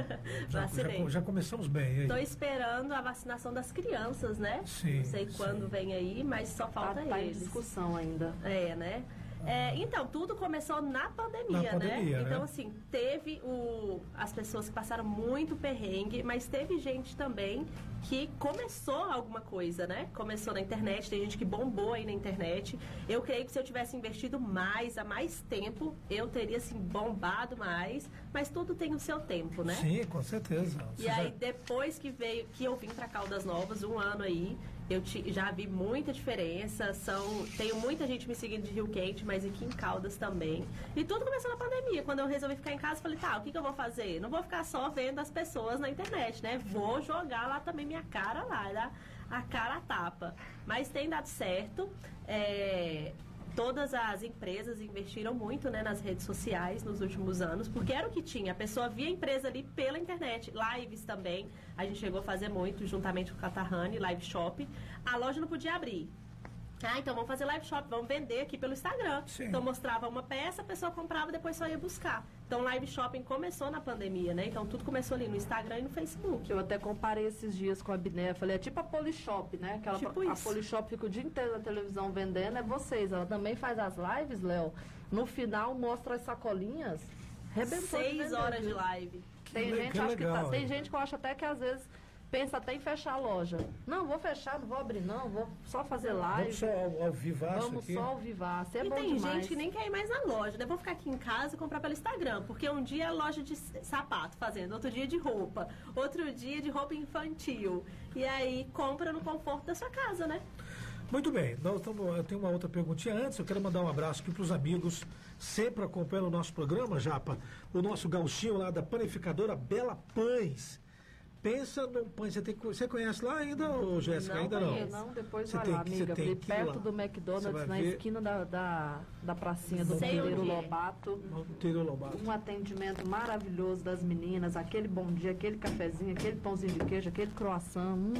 Já, Vacinei. já, já começamos bem. E? Tô esperando a vacinação das crianças, né? Sim, Não sei sim. quando vem aí, mas só Tá, falta tá em eles. discussão ainda. É, né? É, então, tudo começou na pandemia, Na pandemia, né? Então, né? assim, teve o, as pessoas que passaram muito perrengue, mas teve gente também que começou alguma coisa, né? Começou na internet, tem gente que bombou aí na internet. Eu creio que se eu tivesse investido mais, há mais tempo, eu teria, assim, bombado mais, mas tudo tem o seu tempo, né? Sim, com certeza. Você E já- aí, depois que veio, que eu vim para Caldas Novas, um ano aí, eu ti- já vi muita diferença. São, tenho muita gente me seguindo de Rio Quente, mas aqui em Caldas também. E tudo começou na pandemia. Quando eu resolvi ficar em casa, falei, tá, o que, que eu vou fazer? Não vou ficar só vendo as pessoas na internet, né? Vou jogar lá também minha cara lá, a cara tapa. Mas tem dado certo. É, todas as empresas investiram muito né, nas redes sociais nos últimos anos, porque era o que tinha. A pessoa via a empresa ali pela internet. Lives também. A gente chegou a fazer muito juntamente com o Catarrani, live shop. A loja não podia abrir. Ah, então vamos fazer live shop, vamos vender aqui pelo Instagram. Sim. Então mostrava uma peça, a pessoa comprava, depois só ia buscar. Então live shopping começou na pandemia, né? Então tudo começou ali no Instagram e no Facebook. Eu até comparei esses dias com a Biné, falei, é tipo a Polishop, né? Aquela, Tipo a isso. Polishop fica o dia inteiro na televisão vendendo, é vocês. Ela também faz as lives, Léo. No final mostra as sacolinhas. Rebentou de Seis vender, horas de live. Tem le- gente, que acho que legal, tá- tem gente que eu acho até que às vezes pensa até em fechar a loja. Não, vou fechar, não vou abrir não, vou só fazer live. Vamos só ao, ao vivaço Vamos aqui. só ao vivaço. É e bom tem demais. gente que nem quer ir mais na loja, né? Vou ficar aqui em casa e comprar pelo Instagram, porque um dia é loja de sapato fazendo, outro dia de roupa, outro dia de roupa infantil. E aí compra no conforto da sua casa, né? Muito bem, nós tamo- eu tenho uma outra perguntinha antes. Eu quero mandar um abraço aqui para os amigos, sempre acompanhando o nosso programa, Japa. O nosso gauchinho lá da panificadora Bela Pães. Pensa num pães. Você, tem, você conhece lá ainda, ô Jéssica? Não ainda conheço, não? não, depois Você vai tem lá, amiga. tem perto lá. do McDonald's, na ver- esquina da, da, da pracinha do Monteiro é. Lobato. Monteiro Lobato. Um atendimento maravilhoso das meninas, aquele bom dia, aquele cafezinho, aquele pãozinho de queijo, aquele croissant, hum,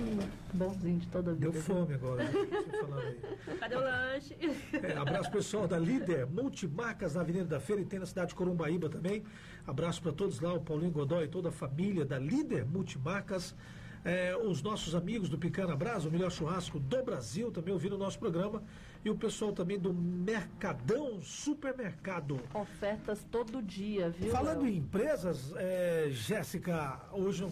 bonzinho de toda a vida. Deu fome agora, né? Cadê o lanche? É, abraço pessoal da Líder Multimarcas na Avenida da Feira e tem na cidade de Corumbaíba também. Abraço para todos lá, o Paulinho Godoy e toda a família da Líder Multimarcas. É, os nossos amigos do Picana Brasa, o melhor churrasco do Brasil, também ouvindo o nosso programa. E o pessoal também do Mercadão Supermercado. Ofertas todo dia, viu? Falando Léo? em empresas, é, Jéssica, hoje,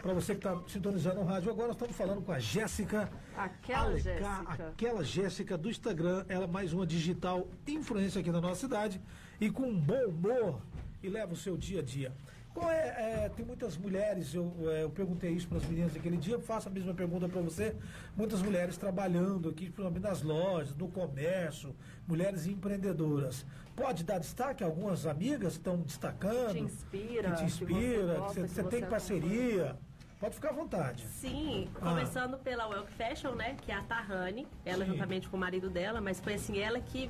para você que está sintonizando o rádio agora, nós estamos falando com a Jéssica Aquela Jéssica. aquela Jéssica do Instagram, ela é mais uma digital influência aqui na nossa cidade e com um bom humor e leva o seu dia a dia. Qual é, é, tem muitas mulheres, eu, é, eu perguntei isso para as meninas aquele dia, faço a mesma pergunta para você. Muitas mulheres trabalhando aqui, principalmente nas lojas, no comércio, mulheres empreendedoras. Pode dar destaque? Algumas amigas estão destacando. Te inspira, Que te que você inspira, que gosta, você, que você você tem parceria. Pode ficar à vontade. Sim, Ah. começando pela Welk Fashion, né? Que é a Tahani, ela Sim. juntamente com o marido dela, mas foi assim, ela que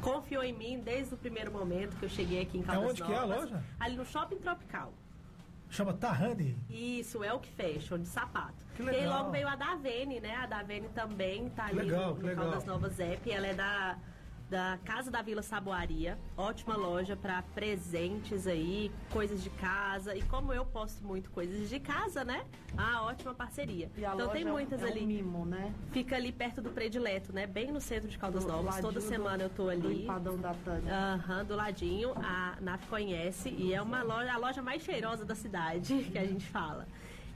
confiou em mim desde o primeiro momento que eu cheguei aqui em Caldas onde que é a Novas. loja? Ali no Shopping Tropical. Chama Tahani. Isso, Elk Fashion, de sapato. Que E aí legal. logo veio a Davene, né? A Davene também tá ali legal, no, no legal. Caldas Novas App. Ela é da, da Casa da Vila Saboaria. Ótima loja para presentes aí, coisas de casa. E como eu posto muito coisas de casa, né? Ah, ótima parceria. E a então loja tem é muitas é um ali. mimo, né? Fica ali perto do Predileto, né? Bem no centro de Caldas Do Novas. Toda ladinho do- semana eu tô Do ali. empadão da Tânia. Aham, do ladinho, a NAF conhece e é uma loja, a loja mais cheirosa da cidade, que a gente fala.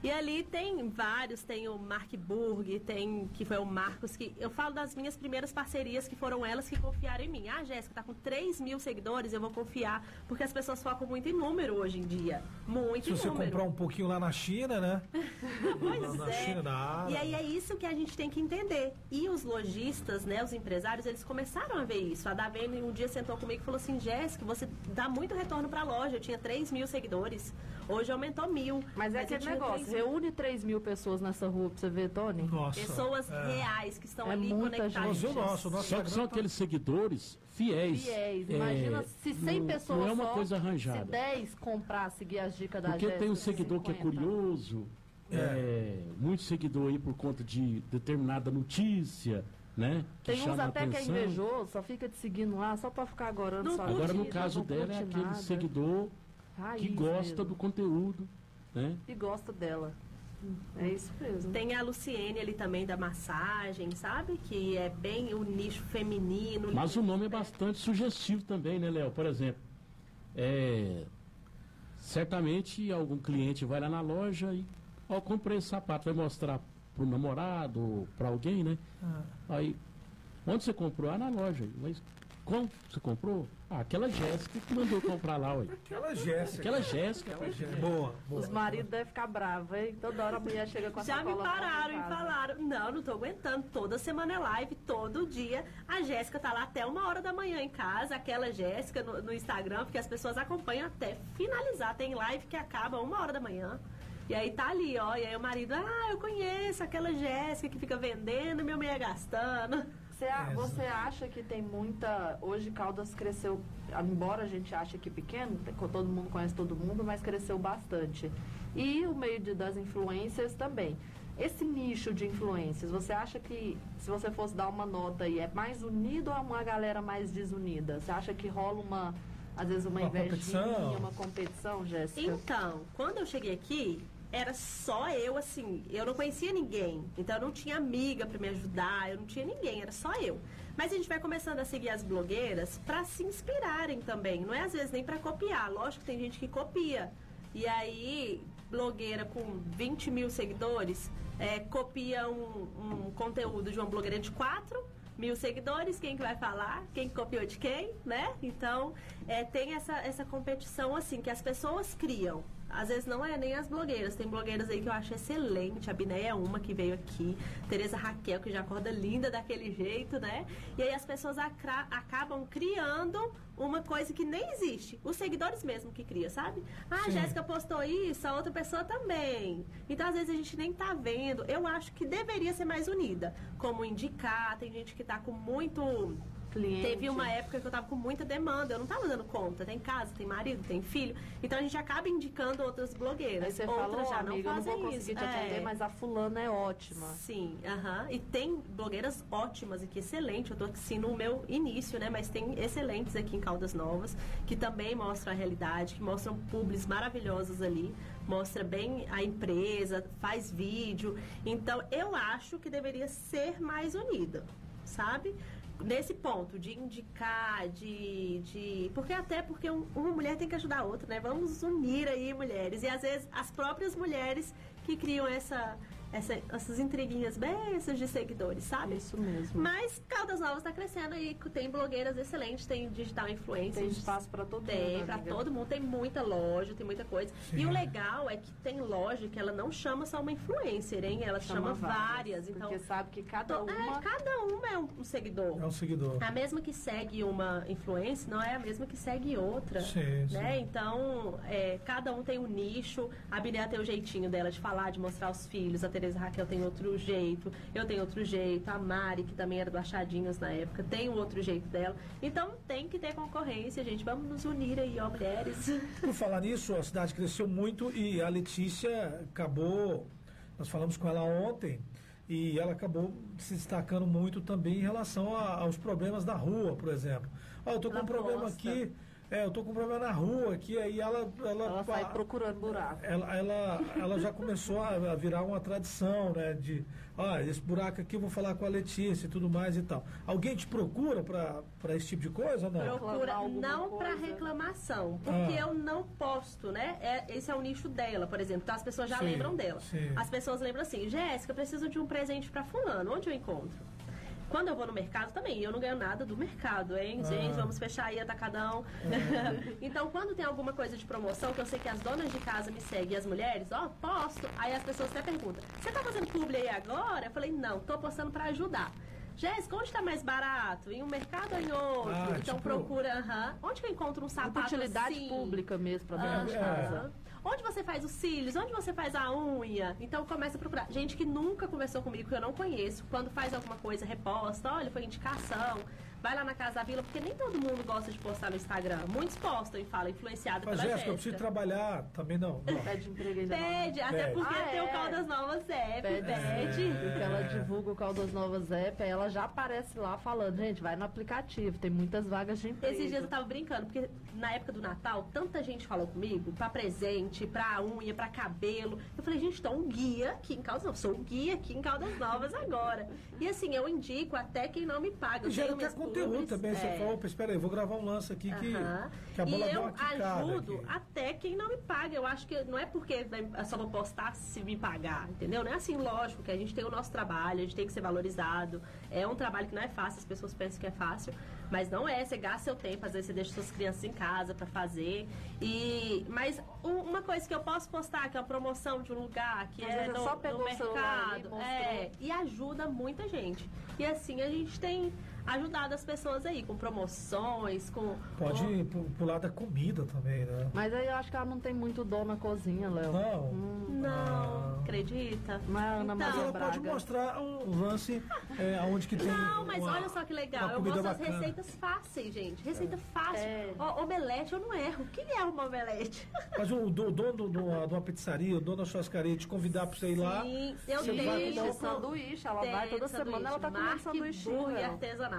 E ali tem vários, tem o Mark Burg, tem que foi o Marcos, que eu falo das minhas primeiras parcerias, que foram elas que confiaram em mim. Ah, Jéssica, tá com 3 mil seguidores, eu vou confiar, porque as pessoas focam muito em número hoje em dia. Muito Se em você número. comprar um pouquinho lá na China, né? Pois na é. China, na Árabe. E aí é isso que a gente tem que entender. E os lojistas, né, os empresários, eles começaram a ver isso. A Davene um dia sentou comigo e falou assim, Jéssica, você dá muito retorno pra loja. Eu tinha 3 mil seguidores. Hoje aumentou mil. Mas é aquele negócio, 3 mil. Reúne 3 mil pessoas nessa rua pra você ver, Tony. Nossa. Pessoas é. reais que estão É ali muita conectadas. Nosso, o nosso Só que são tá- aqueles seguidores fiéis. Fiéis. É, Imagina se 100 não, pessoas Não é uma só, coisa se arranjada. 10 comprar, seguir as dicas da Porque tem um Jéssica, seguidor que é 50. curioso, é, muito seguidor aí por conta de determinada notícia, né? Que Tem uns até que é atenção. invejoso, só fica te seguindo lá só pra ficar agorando Não Agora, no caso dela, é aquele nada. seguidor Raiz que gosta mesmo. do conteúdo, né? E gosta dela. É isso mesmo. Tem a Luciene ali também da massagem, sabe? Que é bem o nicho feminino. Mas o nome é bastante sugestivo também, né, Léo? Por exemplo, é, certamente algum cliente vai lá na loja e, ó, comprei esse sapato, vai mostrar pro namorado ou pra alguém, né? Aí, onde você comprou? Ah, na loja. Mas como você comprou? Ah, aquela Jéssica que mandou comprar lá, ué. Aquela Jéssica. Aquela Jéssica. Aquela Jéssica. Boa, boa. Os maridos devem ficar bravos, hein? Toda hora a mulher chega com a Já me pararam e falaram, não, não tô aguentando. Toda semana é live, todo dia. A Jéssica tá lá até uma hora da manhã em casa, aquela Jéssica no, no Instagram, porque as pessoas acompanham até finalizar. Tem live que acaba uma hora da manhã. E aí tá ali, ó. E aí o marido, ah, eu conheço aquela Jéssica que fica vendendo, meu meia gastando. Você, a- você acha que tem muita. Hoje Caldas cresceu, embora a gente ache que pequeno, todo mundo conhece todo mundo, mas cresceu bastante. E o meio de, das influências também. Esse nicho de influências, você acha que se você fosse dar uma nota aí, é mais unido ou é uma galera mais desunida? Você acha que rola uma, às vezes, uma, Uma invejinha, competição? uma competição, Jéssica? Então, quando eu cheguei aqui, era só eu, assim, eu não conhecia ninguém. Então eu não tinha amiga pra me ajudar, eu não tinha ninguém, era só eu. Mas a gente vai começando a seguir as blogueiras pra se inspirarem também. Não é às vezes nem pra copiar. Lógico que tem gente que copia. E aí, blogueira com 20 mil seguidores, é, copia um, um conteúdo de uma blogueira de 4 mil seguidores, quem que vai falar? Quem que copiou de quem, né? Então, é, tem essa, essa competição, assim, que as pessoas criam. Às vezes não é nem as blogueiras. Tem blogueiras aí que eu acho excelente. A Binéia é uma que veio aqui. Tereza Raquel, que já acorda linda daquele jeito, né? E aí as pessoas acabam criando uma coisa que nem existe. Os seguidores mesmo que cria, sabe? Ah, a. Jéssica postou isso, a outra pessoa também. Então, às vezes, a gente nem tá vendo. Eu acho que deveria ser mais unida. Como indicar, tem gente que tá com muito. Cliente. Teve uma época que eu tava com muita demanda, eu não tava dando conta. Tem casa, tem marido, tem filho. Então a gente acaba indicando outras blogueiras. Aí você Outras falou, já amiga, eu não não fazem vou conseguir isso. te atender, É. mas a fulana é ótima. Sim, aham. E tem blogueiras ótimas aqui, excelente. Eu tô assim no meu início, né? Mas tem excelentes aqui em Caldas Novas, que também mostram a realidade, que mostram publis maravilhosos ali, mostra bem a empresa, faz vídeo. Então, eu acho que deveria ser mais unida, sabe? Nesse ponto de indicar, de, de. Porque até porque um- uma mulher tem que ajudar a outra, né? Vamos unir aí mulheres. E às vezes as próprias mulheres que criam essa, essa- essas intriguinhas bestas de seguidores, sabe? Isso mesmo. Mas Caldas Novas está crescendo aí, tem blogueiras excelentes, tem digital influencers. Tem espaço pra todo Tem, mundo, pra amiga. todo mundo. Tem muita loja, tem muita coisa. E o legal é que tem loja que ela não chama só uma influencer, hein? Ela chama, várias. Então, Porque sabe que cada to- é, uma... cada uma é um, um seguidor. É um seguidor. A mesma que segue uma influência não é a mesma que segue outra. Sim, né? sim. Então, é, cada um tem um nicho. A Binéia tem o jeitinho dela de falar, de mostrar os filhos. A Tereza Raquel tem outro jeito. Eu tenho outro jeito. A Mari, que também era do Achadinhos na época, tem o outro jeito dela. Então, tem que ter concorrência, gente. Vamos nos unir aí, ó, mulheres. Por falar nisso, a cidade cresceu muito e a Letícia acabou. Nós falamos com ela ontem e ela acabou se destacando muito também em relação a- aos problemas da rua, por exemplo. Ah, eu tô com Ela um problema posta. aqui É, eu tô com um problema na rua aqui, aí ela. Ela, Ela sai procurando buraco. ela, ela, ela já começou a a virar uma tradição, né? De, ó, esse buraco aqui eu vou falar com a Letícia e tudo mais e tal. Alguém te procura pra esse tipo de coisa ou não? Procura não para reclamação, porque Ah. eu não posto, né? É, esse é o nicho dela, por exemplo. Então as pessoas já Sim, lembram dela. sim. As pessoas lembram assim, Jéssica, eu preciso de um presente para fulano. Onde eu encontro? Quando eu vou no mercado também, eu não ganho nada do mercado, hein? Ah. Gente, vamos fechar aí atacadão. então, quando tem alguma coisa de promoção, que eu sei que as donas de casa me seguem e as mulheres, ó, posto. Aí as pessoas até perguntam, você tá fazendo publi aí agora? Eu falei, não, tô postando para ajudar. Jéssica, onde tá mais barato? Em um mercado ou em outro? Ah, então tipo- procura, aham. Onde que eu encontro um sapato utilidade assim? pública mesmo pra dentro de É. Onde você faz os cílios? Onde você faz a unha? Então começa a procurar. Gente que nunca conversou comigo, que eu não conheço, quando faz alguma coisa, reposta, olha, foi indicação. Vai lá na Casa da Vila, porque nem todo mundo gosta de postar no Instagram. Muitos postam e falam, influenciado Mas pela Jéssica, eu preciso trabalhar também não. não. Pede emprego aí já não. Pede, até Pede. porque Ah, tem o é? Caldas Novas é, Pede, pede. Porque ela divulga o Caldas Novas App, aí ela já aparece lá falando, gente, vai no aplicativo, tem muitas vagas de emprego. Esses dias eu tava brincando, porque na época do Natal, tanta gente falou comigo pra presente, pra unha, pra cabelo. Eu falei, gente, tô um guia aqui em Caldas Novas. Sou um guia aqui em Caldas Novas agora. E assim, eu indico até quem não me paga. Eu E tenho minhas conteúdo publis, também. Você é. fala, opa, espera aí, vou gravar um lance aqui que, Aham. que a bola e eu uma ajudo aqui. até quem não me paga. Eu acho que não é porque eu só vou postar se me pagar, entendeu? Não é assim, lógico, que a gente tem o nosso trabalho, a gente tem que ser valorizado. É um trabalho que não é fácil, as pessoas pensam que é fácil, mas não é. Você gasta seu tempo, às vezes você deixa suas crianças em casa pra fazer. E mas um- uma coisa que eu posso postar, que é uma promoção de um lugar, que Às é vezes no, só pegou no o celular ali, mercado, é, e ajuda muita gente. E assim a gente tem ajudado as pessoas aí com promoções, com Pode com- ir pro, pro lado da comida também, né? Mas aí eu acho que ela não tem muito dom na cozinha, Léo. Não. Não, Ah. acredita? É a Ana Então, Mas ela Braga. pode mostrar um lance é, onde que tem. Não, mas uma- olha só que legal. Eu mostro as bacana. receitas fáceis, gente. Receita fácil. É. Ó, omelete eu não erro. O que é uma omelete? Mas o, do- o dono de uma, de uma pizzaria, o dono da churrascaria, te convidar pra você ir lá. Sim, eu tenho. vai o sanduíche, ela vai Tem toda semana, ela tá comendo sanduíche. Artesanal.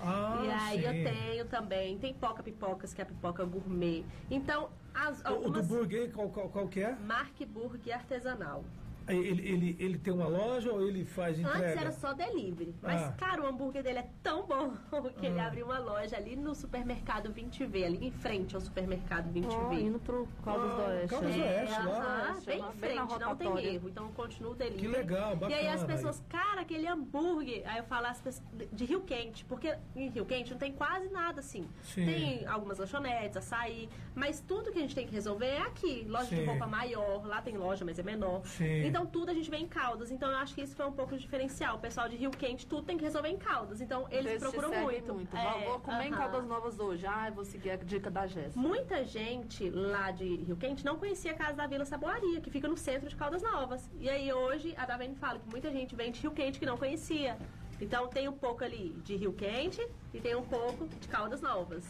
Ah, e aí sim. eu tenho também. Tem poca pipocas, que é a pipoca gourmet. Então, as, O, o do algumas... burger, qual, qual, qual que é? Mark Burger artesanal. Ele, ele, ele tem uma loja ou ele faz entrega? Antes era só delivery. Mas, Ah. cara, o hambúrguer dele é tão bom que ele Ah. abriu uma loja ali no supermercado 20V, ali em frente ao supermercado 20V. Ó, indo pro Caldas do Ah, Oeste. Caldas do né? Oeste, lá. aham, Oeste, bem lá, em bem na frente, não tem erro. Então continua o delivery. Que legal, E aí as bacana, pessoas, cara, aquele hambúrguer. Aí eu falo as pessoas, de Rio Quente, porque em Rio Quente não tem quase nada assim. Sim. Tem algumas lanchonetes, açaí, mas tudo que a gente tem que resolver é aqui. Loja Sim. de roupa maior, lá tem loja, mas é menor. Sim. Então tudo a gente vê em Caldas. Então eu acho que isso foi um pouco de diferencial. O pessoal de Rio Quente, tudo tem que resolver em Caldas. Então eles procuram muito. Vou- É, vou comer em aham. Caldas Novas hoje. Ah, eu vou seguir a dica da Jéssica. Muita gente lá de Rio Quente não conhecia a Casa da Vila Saboaria, que fica no centro de Caldas Novas. E aí hoje a Davene fala que muita gente vem de Rio Quente que não conhecia. Então tem um pouco ali de Rio Quente e tem um pouco de Caldas Novas.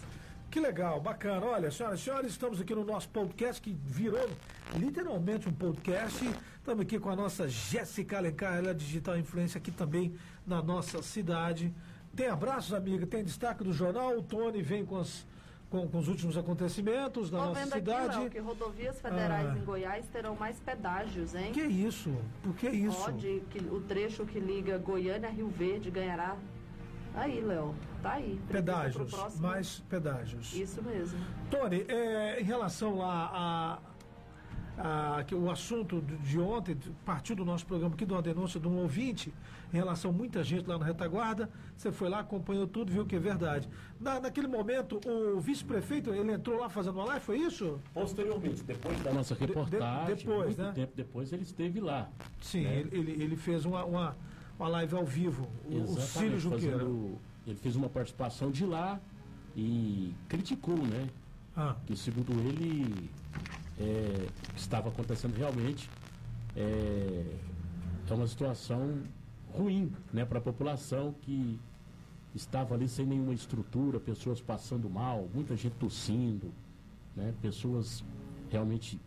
Que legal, bacana. Olha, senhoras e senhores, estamos aqui no nosso podcast que virou literalmente um podcast. Estamos aqui com a nossa Jéssica Alencar, ela é digital influência aqui também na nossa cidade. Tem abraços, amiga, tem destaque do jornal. O Tony vem com, as- com- com os últimos acontecimentos da nossa vendo aqui, cidade. Léo, que rodovias federais Ah. em Goiás terão mais pedágios, hein? Que isso? Por que isso? Ó, de que o trecho que liga Goiânia a Rio Verde ganhará. Aí, Léo, tá aí. Pedágios, mais pedágios. Isso mesmo. Tony, é, em relação lá a, que o assunto de de ontem partiu do nosso programa aqui de uma denúncia de um ouvinte em relação a muita gente lá na retaguarda. Você foi lá, acompanhou tudo, viu que é verdade. Na, naquele momento, o vice-prefeito ele entrou lá fazendo uma live, foi isso? Posteriormente, depois da nossa reportagem, depois, muito né? tempo depois, ele esteve lá. Sim, né? ele, ele, ele fez uma, uma, uma live ao vivo. O, o Cílio Junqueira. fazendo- ele fez uma participação de lá e criticou, né? Ah, Que segundo ele é, estava acontecendo realmente é, é uma situação ruim né, para a população que estava ali sem nenhuma estrutura, pessoas passando mal, muita gente tossindo, né, pessoas realmente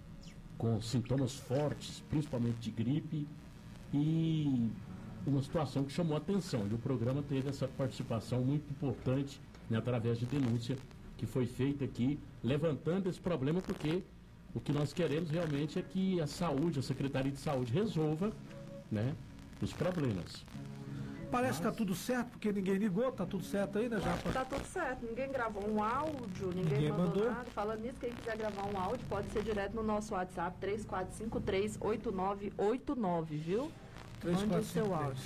com sintomas fortes, principalmente de gripe, e uma situação que chamou a atenção. E o programa teve essa participação muito importante, né, através de denúncia que foi feita aqui, levantando esse problema, porque o que nós queremos realmente é que a saúde, a Secretaria de Saúde resolva né, os problemas. Parece que tá tudo certo, porque ninguém ligou, tá tudo certo aí, né, Japa? Tá tudo certo, ninguém gravou um áudio, ninguém, Ninguém mandou, mandou. nada. Falando nisso, quem quiser gravar um áudio pode ser direto no nosso WhatsApp 34538989, viu? Três, Mande quatro, o seu áudio.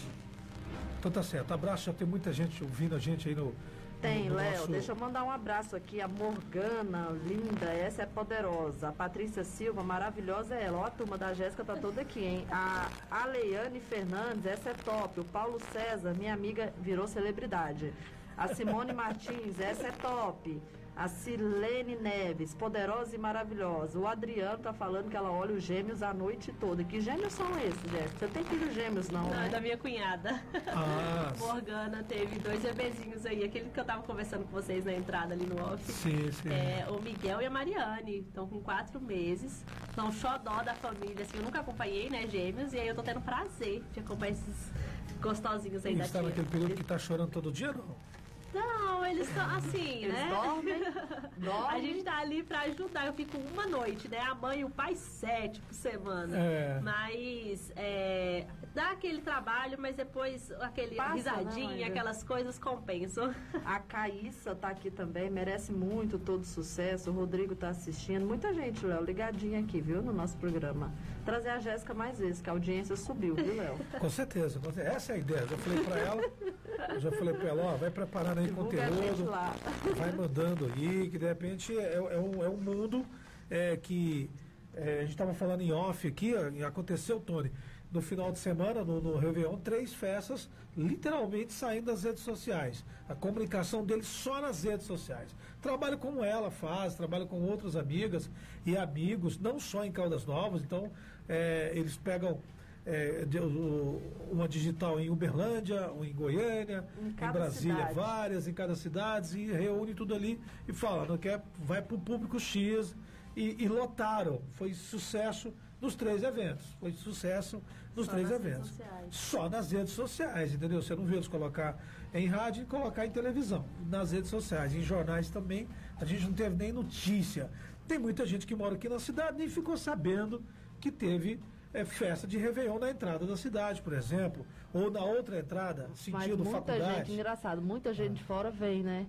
Então tá certo. Abraço, já tem muita gente ouvindo a gente aí no. Tem, Léo, deixa eu mandar um abraço aqui. A Morgana, linda, essa é poderosa. A Patrícia Silva, maravilhosa é ela. Ó, a turma da Jéssica tá toda aqui, hein? A Aleiane Fernandes, essa é top. O Paulo César, minha amiga, virou celebridade. A Simone Martins, essa é top. A Silene Neves, poderosa e maravilhosa. O Adriano tá falando que ela olha os gêmeos a noite toda. Que gêmeos são esses, Jéssica? Você tem filhos gêmeos, não, Não, é né? da minha cunhada. Ah, Morgana teve dois bebezinhos aí, aquele que eu tava conversando com vocês na entrada ali no office. sim, sim. É, o Miguel e a Mariane estão com quatro meses. São xodó da família, assim, eu nunca acompanhei, né, gêmeos, e aí eu tô tendo prazer de acompanhar esses gostosinhos aí E da está tia. naquele período que tá chorando todo dia, não? Não, eles estão assim, Eles né? dormem, dormem. A gente tá ali pra ajudar. Eu fico uma noite, né? A mãe e o pai sete por semana. É. Mas é, dá aquele trabalho, mas depois aquele Passa, né, risadinha, Maíra? aquelas coisas compensam. A Caíssa tá aqui também, merece muito todo sucesso. O Rodrigo tá assistindo. Muita gente, Léo, ligadinha aqui, viu, no nosso programa. Trazer a Jéssica mais vezes, que a audiência subiu, viu, Léo? Com certeza. Essa é a ideia. Já falei pra ela, já falei pra ela, ó, vai preparando aí Divulga conteúdo, vai mandando aí, que de repente é, é um, é um mundo é, que é, a gente estava falando em off aqui, aconteceu, Tony, no final de semana, no, no Réveillon, três festas literalmente saindo das redes sociais. A comunicação deles só nas redes sociais. Trabalho como ela faz, trabalho com outras amigas e amigos, não só em Caldas Novas, então é, eles pegam é, de- o- uma digital em Uberlândia, ou em Goiânia, Em em, Brasília, cidade. várias em cada cidade e reúne tudo ali e fala, não quer, vai para o público X e, e lotaram. Foi sucesso nos três eventos. Foi sucesso nos Só três eventos. Só nas redes sociais, entendeu? Você não vê eles colocar em rádio e colocar em televisão. Nas redes sociais, em jornais também, a gente não teve nem notícia. Tem muita gente que mora aqui na cidade nem ficou sabendo que teve é, festa de Réveillon na entrada da cidade, por exemplo. Ou na outra entrada, Mas sentido muita faculdade. gente, engraçado, muita gente de fora vem, né?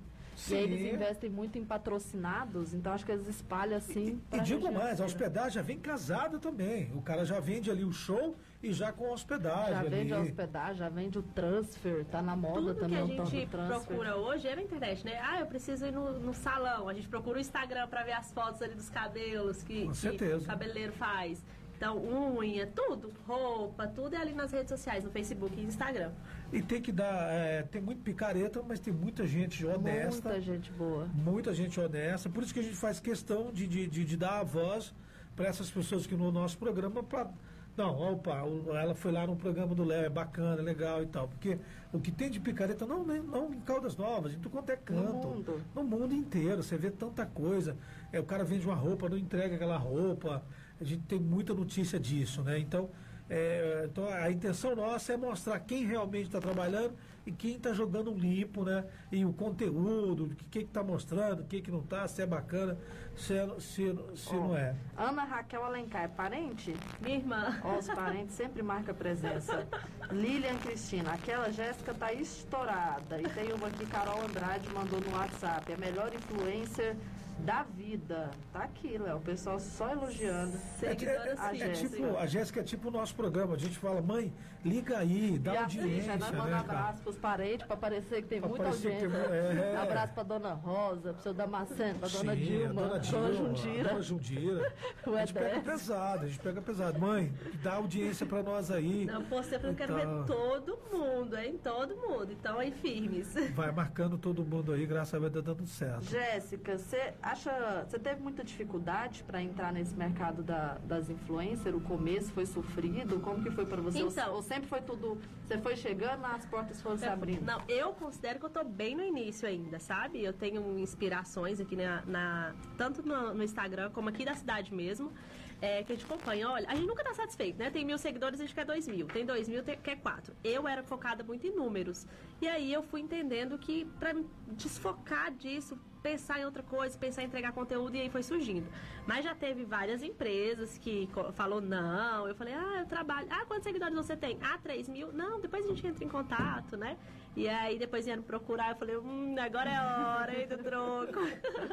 E aí Sim. eles investem muito em patrocinados, então acho que eles espalham assim. E pra digo mais, a hospedagem já vem casada também. O cara já vende ali o show e já com a hospedagem Já ali. vende a hospedagem, já vende o transfer, tá na moda Tudo que também a o tal do gente procura hoje é na internet, né? Ah, eu preciso ir no, no salão. A gente procura o Instagram pra ver as fotos ali dos cabelos que, Com que o cabeleireiro faz. Então, unha, tudo, roupa, tudo é ali nas redes sociais, no Facebook e Instagram. E tem que dar. é, tem muito picareta, mas tem muita gente honesta. Muita gente boa. Muita gente honesta. Por isso que a gente faz questão de, de, de, de dar a voz para essas pessoas que no nosso programa. Pra, não, opa, ela foi lá no programa do Léo, é bacana, é legal e tal. Porque o que tem de picareta, não, nem- não em Caldas Novas, em tudo quanto é canto. mundo. No mundo inteiro, você vê tanta coisa. É, o cara vende uma roupa, não entrega aquela roupa. A gente tem muita notícia disso, né? Então, é, então a intenção nossa é mostrar quem realmente está trabalhando e quem está jogando um limpo, né? E o conteúdo, o que está mostrando, o que, que não está, se é bacana, se, é- se, se não é. Ana Raquel Alencar, é parente? Minha irmã. Ó, os parentes sempre marcam presença. Lilian Cristina, aquela Jéssica tá estourada. E tem uma aqui, Carol Andrade, mandou no WhatsApp. A melhor influencer da vida. Tá aqui, Léo. O pessoal só elogiando. Seguidora é, a é, é Jéssica. tipo, a Jéssica é tipo o nosso programa. A gente fala, mãe, liga aí, dá e a audiência. Nós né, mandamos cara? abraço pros parentes pra parecer que tem Pra muita audiência. tem é. Abraço pra dona Rosa, pro seu Damasceno, pra dona Sim, Dilma, dona Dilma, dona Jundira. Dona Jundira. A gente pega pesado, a gente pega pesado. Mãe, dá audiência pra nós aí. Não, você eu quero Então. ver todo mundo, hein? Todo mundo. Então, aí, firmes. Vai marcando todo mundo aí, graças a Deus tá dando certo. Jéssica, você acha. Você teve muita dificuldade para entrar nesse mercado da- das influencers? O começo foi sofrido? Como que foi para você? Então. ou, ou sempre foi tudo. Você foi chegando, as portas foram se abrindo? Não, eu considero que eu tô bem no início ainda, sabe? Eu tenho inspirações aqui na, na- tanto no, no Instagram como aqui da cidade mesmo, é, que a gente acompanha. Olha, a gente nunca tá satisfeito, né? Tem mil seguidores, a gente quer dois mil. Tem dois mil, tem- quer quatro. Eu era focada muito em números. E aí eu fui entendendo que para desfocar disso, pensar em outra coisa, pensar em entregar conteúdo e aí foi surgindo. Mas já teve várias empresas que falou não. Eu falei, ah, eu trabalho. Ah, quantos seguidores você tem? Ah, 3 mil. Não, depois a gente entra em contato, né? E aí depois vieram procurar, eu falei, hum, agora é a hora hein, do troco.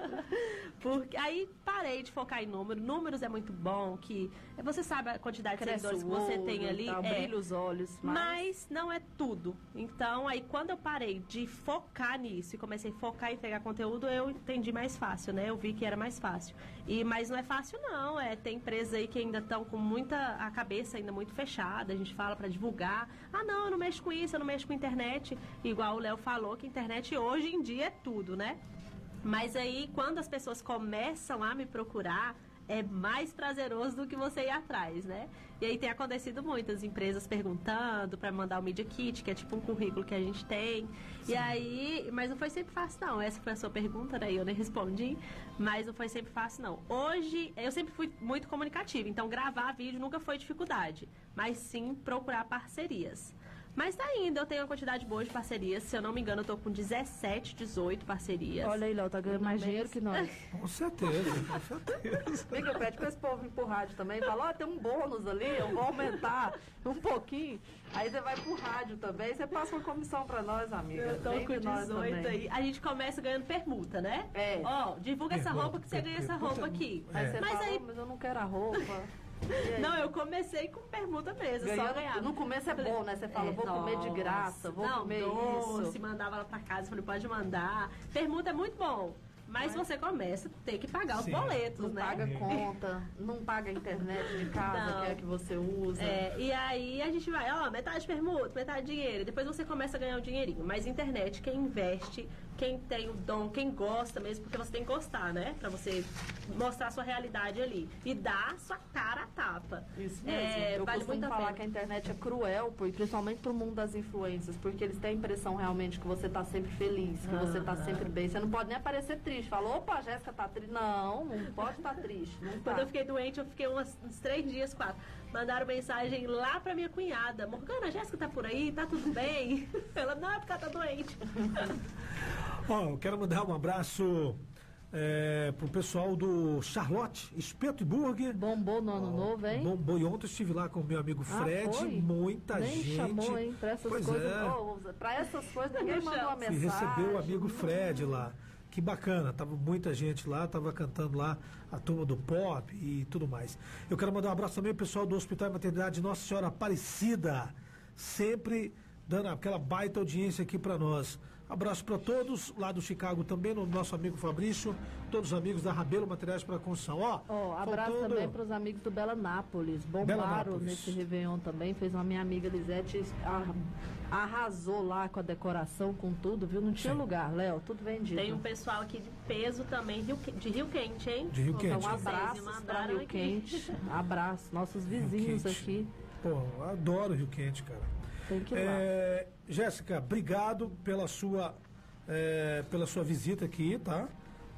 Porque aí parei de focar em número. Números é muito bom, que você sabe a quantidade de Cresce seguidores que você tem ali. tá, é, brilha os olhos. Mas... mas não é tudo. Então, aí quando eu parei de focar nisso e comecei a focar em entregar conteúdo, eu entendi mais fácil, né? Eu vi que era mais fácil. E mas não é fácil não, é tem empresas aí que ainda estão com muita a cabeça ainda muito fechada, a gente fala para divulgar. Ah, não, eu não mexo com isso, eu não mexo com internet, igual o Léo falou que internet hoje em dia é tudo, né? Mas aí, quando as pessoas começam a me procurar, é mais prazeroso do que você ir atrás, né? E aí tem acontecido muitas empresas perguntando para mandar o Media Kit, que é tipo um currículo que a gente tem. E aí, mas não foi sempre fácil, não. Essa foi a sua pergunta, né? Eu nem respondi, mas não foi sempre fácil, não. Hoje, eu sempre fui muito comunicativa, então gravar vídeo nunca foi dificuldade, mas sim procurar parcerias. Mas tá indo, eu tenho uma quantidade boa de parcerias. Se eu não me engano, eu tô com 17, 18 parcerias. Olha aí, Léo, tá ganhando mais dinheiro mês. que nós. Com certeza, com certeza. Vem que eu pede pra esse povo vir pro rádio também. Fala, ó, tem um bônus ali, eu vou aumentar um pouquinho. Aí você vai pro rádio também, você passa uma comissão pra nós, amiga. Eu tô Vem com de nós 18 também. aí. A gente começa ganhando permuta, né? É. Ó, divulga essa roupa que você ganha essa roupa aqui. Aí você Mas fala, aí, "Ô, mas eu não quero a roupa. Não, eu comecei com permuta mesmo, só Ganhando- ganhava. no começo é bom, né? Você fala, vou comer de graça, vou não, comer doce, isso. mandava ela pra casa, falei, pode mandar. Permuta é muito bom. Mas você começa a ter que pagar Sim. os boletos, Não né? paga conta, não paga a internet de casa, Não. que é a que você usa. É, e aí a gente vai, ó, metade permuta, metade dinheiro. Depois você começa a ganhar o dinheirinho. Mas internet, quem investe, quem tem o dom, quem gosta mesmo, porque você tem que gostar, né? Pra você mostrar a sua realidade ali. E dar a sua cara a tapa. Isso mesmo. É, eu vale costumo falar pena. que a internet é cruel, principalmente pro mundo das influências, porque eles têm a impressão realmente que você tá sempre feliz, que você tá sempre bem. Você não pode nem aparecer triste. Fala, opa, a Jéssica tá triste. Não, não pode estar triste. Não tá. Quando eu fiquei doente, eu fiquei umas- uns três dias, quatro. Mandaram mensagem lá pra minha cunhada. Morgana, a Jéssica tá por aí? Tá tudo bem? Ela, não, é porque ela tá doente. Ó, eu quero mandar um abraço é, pro pessoal do Charlotte, Espeto e Burger. Bombou no ano novo, hein? Bombou e ontem eu estive lá com o meu amigo Ah, Fred, foi? muita Nem gente. chamou, hein? Pra essas Pois coisas. é. Ô, pra essas coisas ninguém mandou uma chama. E mensagem. recebeu o amigo Fred lá. Que bacana, tava muita gente lá, tava cantando lá a turma do pop e tudo mais. Eu quero mandar um abraço também pro pessoal do Hospital e Maternidade Nossa Senhora Aparecida, sempre dando aquela baita audiência aqui para nós. Abraço para todos lá do Chicago também, no nosso amigo Fabrício, todos os amigos da Rabelo Materiais para Construção. Ó, Ó, abraço faltando- também para os amigos do Bela Nápoles. Bombaram nesse Réveillon também. Fez uma minha amiga Lisete ar- arrasou lá com a decoração, com tudo, viu? Não tinha Sim. lugar, Léo. Tudo vendido. Tem um pessoal aqui de peso também, de Rio Quente, hein? De Rio Então, Quente. um Vocês abraço para Rio aqui. Quente. Abraço. Nossos vizinhos aqui. Pô, eu adoro Rio Quente, cara. Tem que ir lá. Jéssica, obrigado pela sua, é, pela sua visita aqui, tá?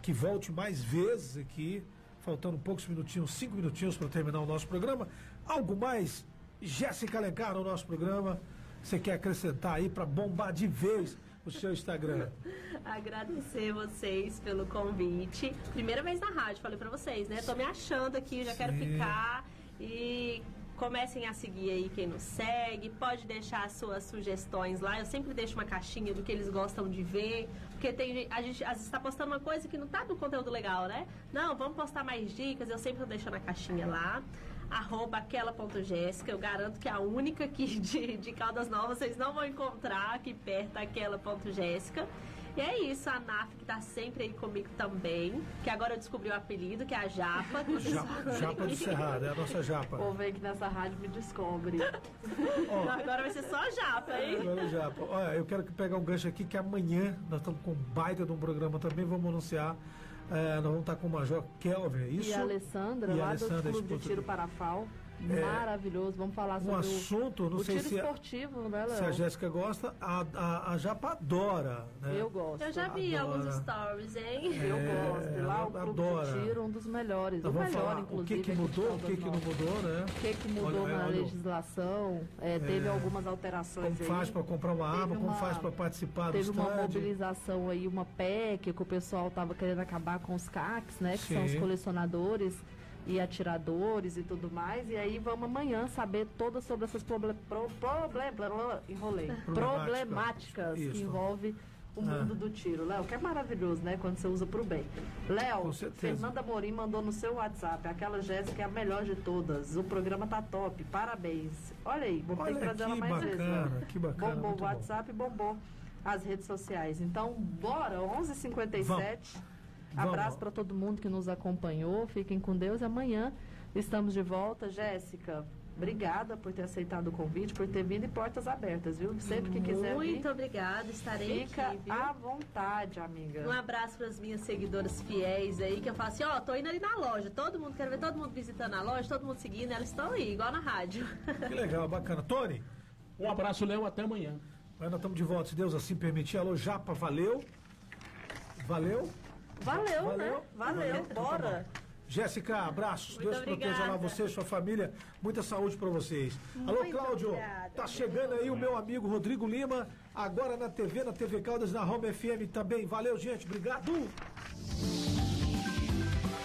Que volte mais vezes aqui, faltando poucos minutinhos, cinco minutinhos para terminar o nosso programa. Algo mais, Jéssica Alencar, no nosso programa, você quer acrescentar aí para bombar de vez o seu Instagram? Agradecer vocês pelo convite. Primeira vez na rádio, falei pra vocês, né? Tô me achando aqui, já quero Sim. ficar. E comecem a seguir aí quem nos segue. Pode deixar as suas sugestões lá. Eu sempre deixo uma caixinha do que eles gostam de ver. Porque tem, a gente às vezes está postando uma coisa que não tá no conteúdo legal, né? Não, vamos postar mais dicas. Eu sempre deixo na caixinha lá. Arroba aquela.jéssica. Eu garanto que a única aqui de, de Caldas Novas vocês não vão encontrar aqui perto aquela.jéssica. E é isso, a NAF que tá sempre aí comigo também. Que agora eu descobri o apelido, que é a Japa. Japa. Japa do Cerrado, é a nossa O Japa. povo aí que nessa rádio me descobre. Ó, Agora vai ser só Japa, hein? Agora já, pô. Olha, eu quero que pegar um gancho aqui que amanhã nós estamos com um baita de um programa também, vamos anunciar. eh, nós vamos estar com o Major Kelvin, é isso? E a Alessandra, E a lá Alessandra, do Clube de Tiro Parafal. Maravilhoso. Vamos falar Um sobre assunto, o, não o sei tiro se, a- esportivo, né, se a? Jéssica gosta, a, a, a Japa adora. Né? Eu gosto. Eu já vi Adora. alguns stories, hein? Eu É, gosto. E lá o clube adora. de tiro, um dos melhores. Então o melhor, falar o inclusive. que, que aqui de mudou, o que, que não mudou, né? O que, que mudou Olha, na olha, legislação? É, teve algumas alterações Como aí. faz para comprar uma arma, como uma- faz para participar do Teve uma mobilização aí, uma PEC, que o pessoal estava querendo acabar com os CACs, né? Que são os Sim. colecionadores e atiradores e tudo mais. E aí vamos amanhã saber todas sobre essas proble pro, problem- enrolei. Problemática. problemáticas Isso. que envolve o Ah. mundo do tiro. Léo, que é maravilhoso, né? Quando você usa pro bem. Léo. Fernanda Morim mandou no seu WhatsApp. Aquela Jéssica é a melhor de todas. O programa tá top. Parabéns. Olha aí, vou ter Olha que trazer ela mais vezes. Léo. que bacana, Bombou o bom. WhatsApp, bombou as redes sociais. Então, bora, 11h57. Vamos. Abraço para todo mundo que nos acompanhou. Fiquem com Deus. E amanhã estamos de volta. Jéssica, obrigada por ter aceitado o convite, por ter vindo e portas abertas, viu? Sempre que quiser Muito vir, obrigada, estarei fica aqui, viu? à vontade, amiga. Um abraço para as minhas seguidoras fiéis aí, que eu falo assim, ó, tô indo ali na loja, todo mundo, quero ver todo mundo visitando a loja, todo mundo seguindo, elas estão aí, igual na rádio. Que legal, bacana. Tony, Um abraço, Léo, até amanhã. nós estamos de volta, se Deus assim permitir. Alô, Japa, valeu. Valeu. Valeu, Valeu. né? Valeu, Valeu. Bora. Jéssica, abraços. Muito Deus proteja lá obrigada. você e sua família. Muita saúde para vocês. Alô, Muito Cláudio. obrigada. Tá chegando aí o meu amigo Rodrigo Lima, agora na TV, na TV Caldas, na Home FM também. Valeu, gente. Obrigado.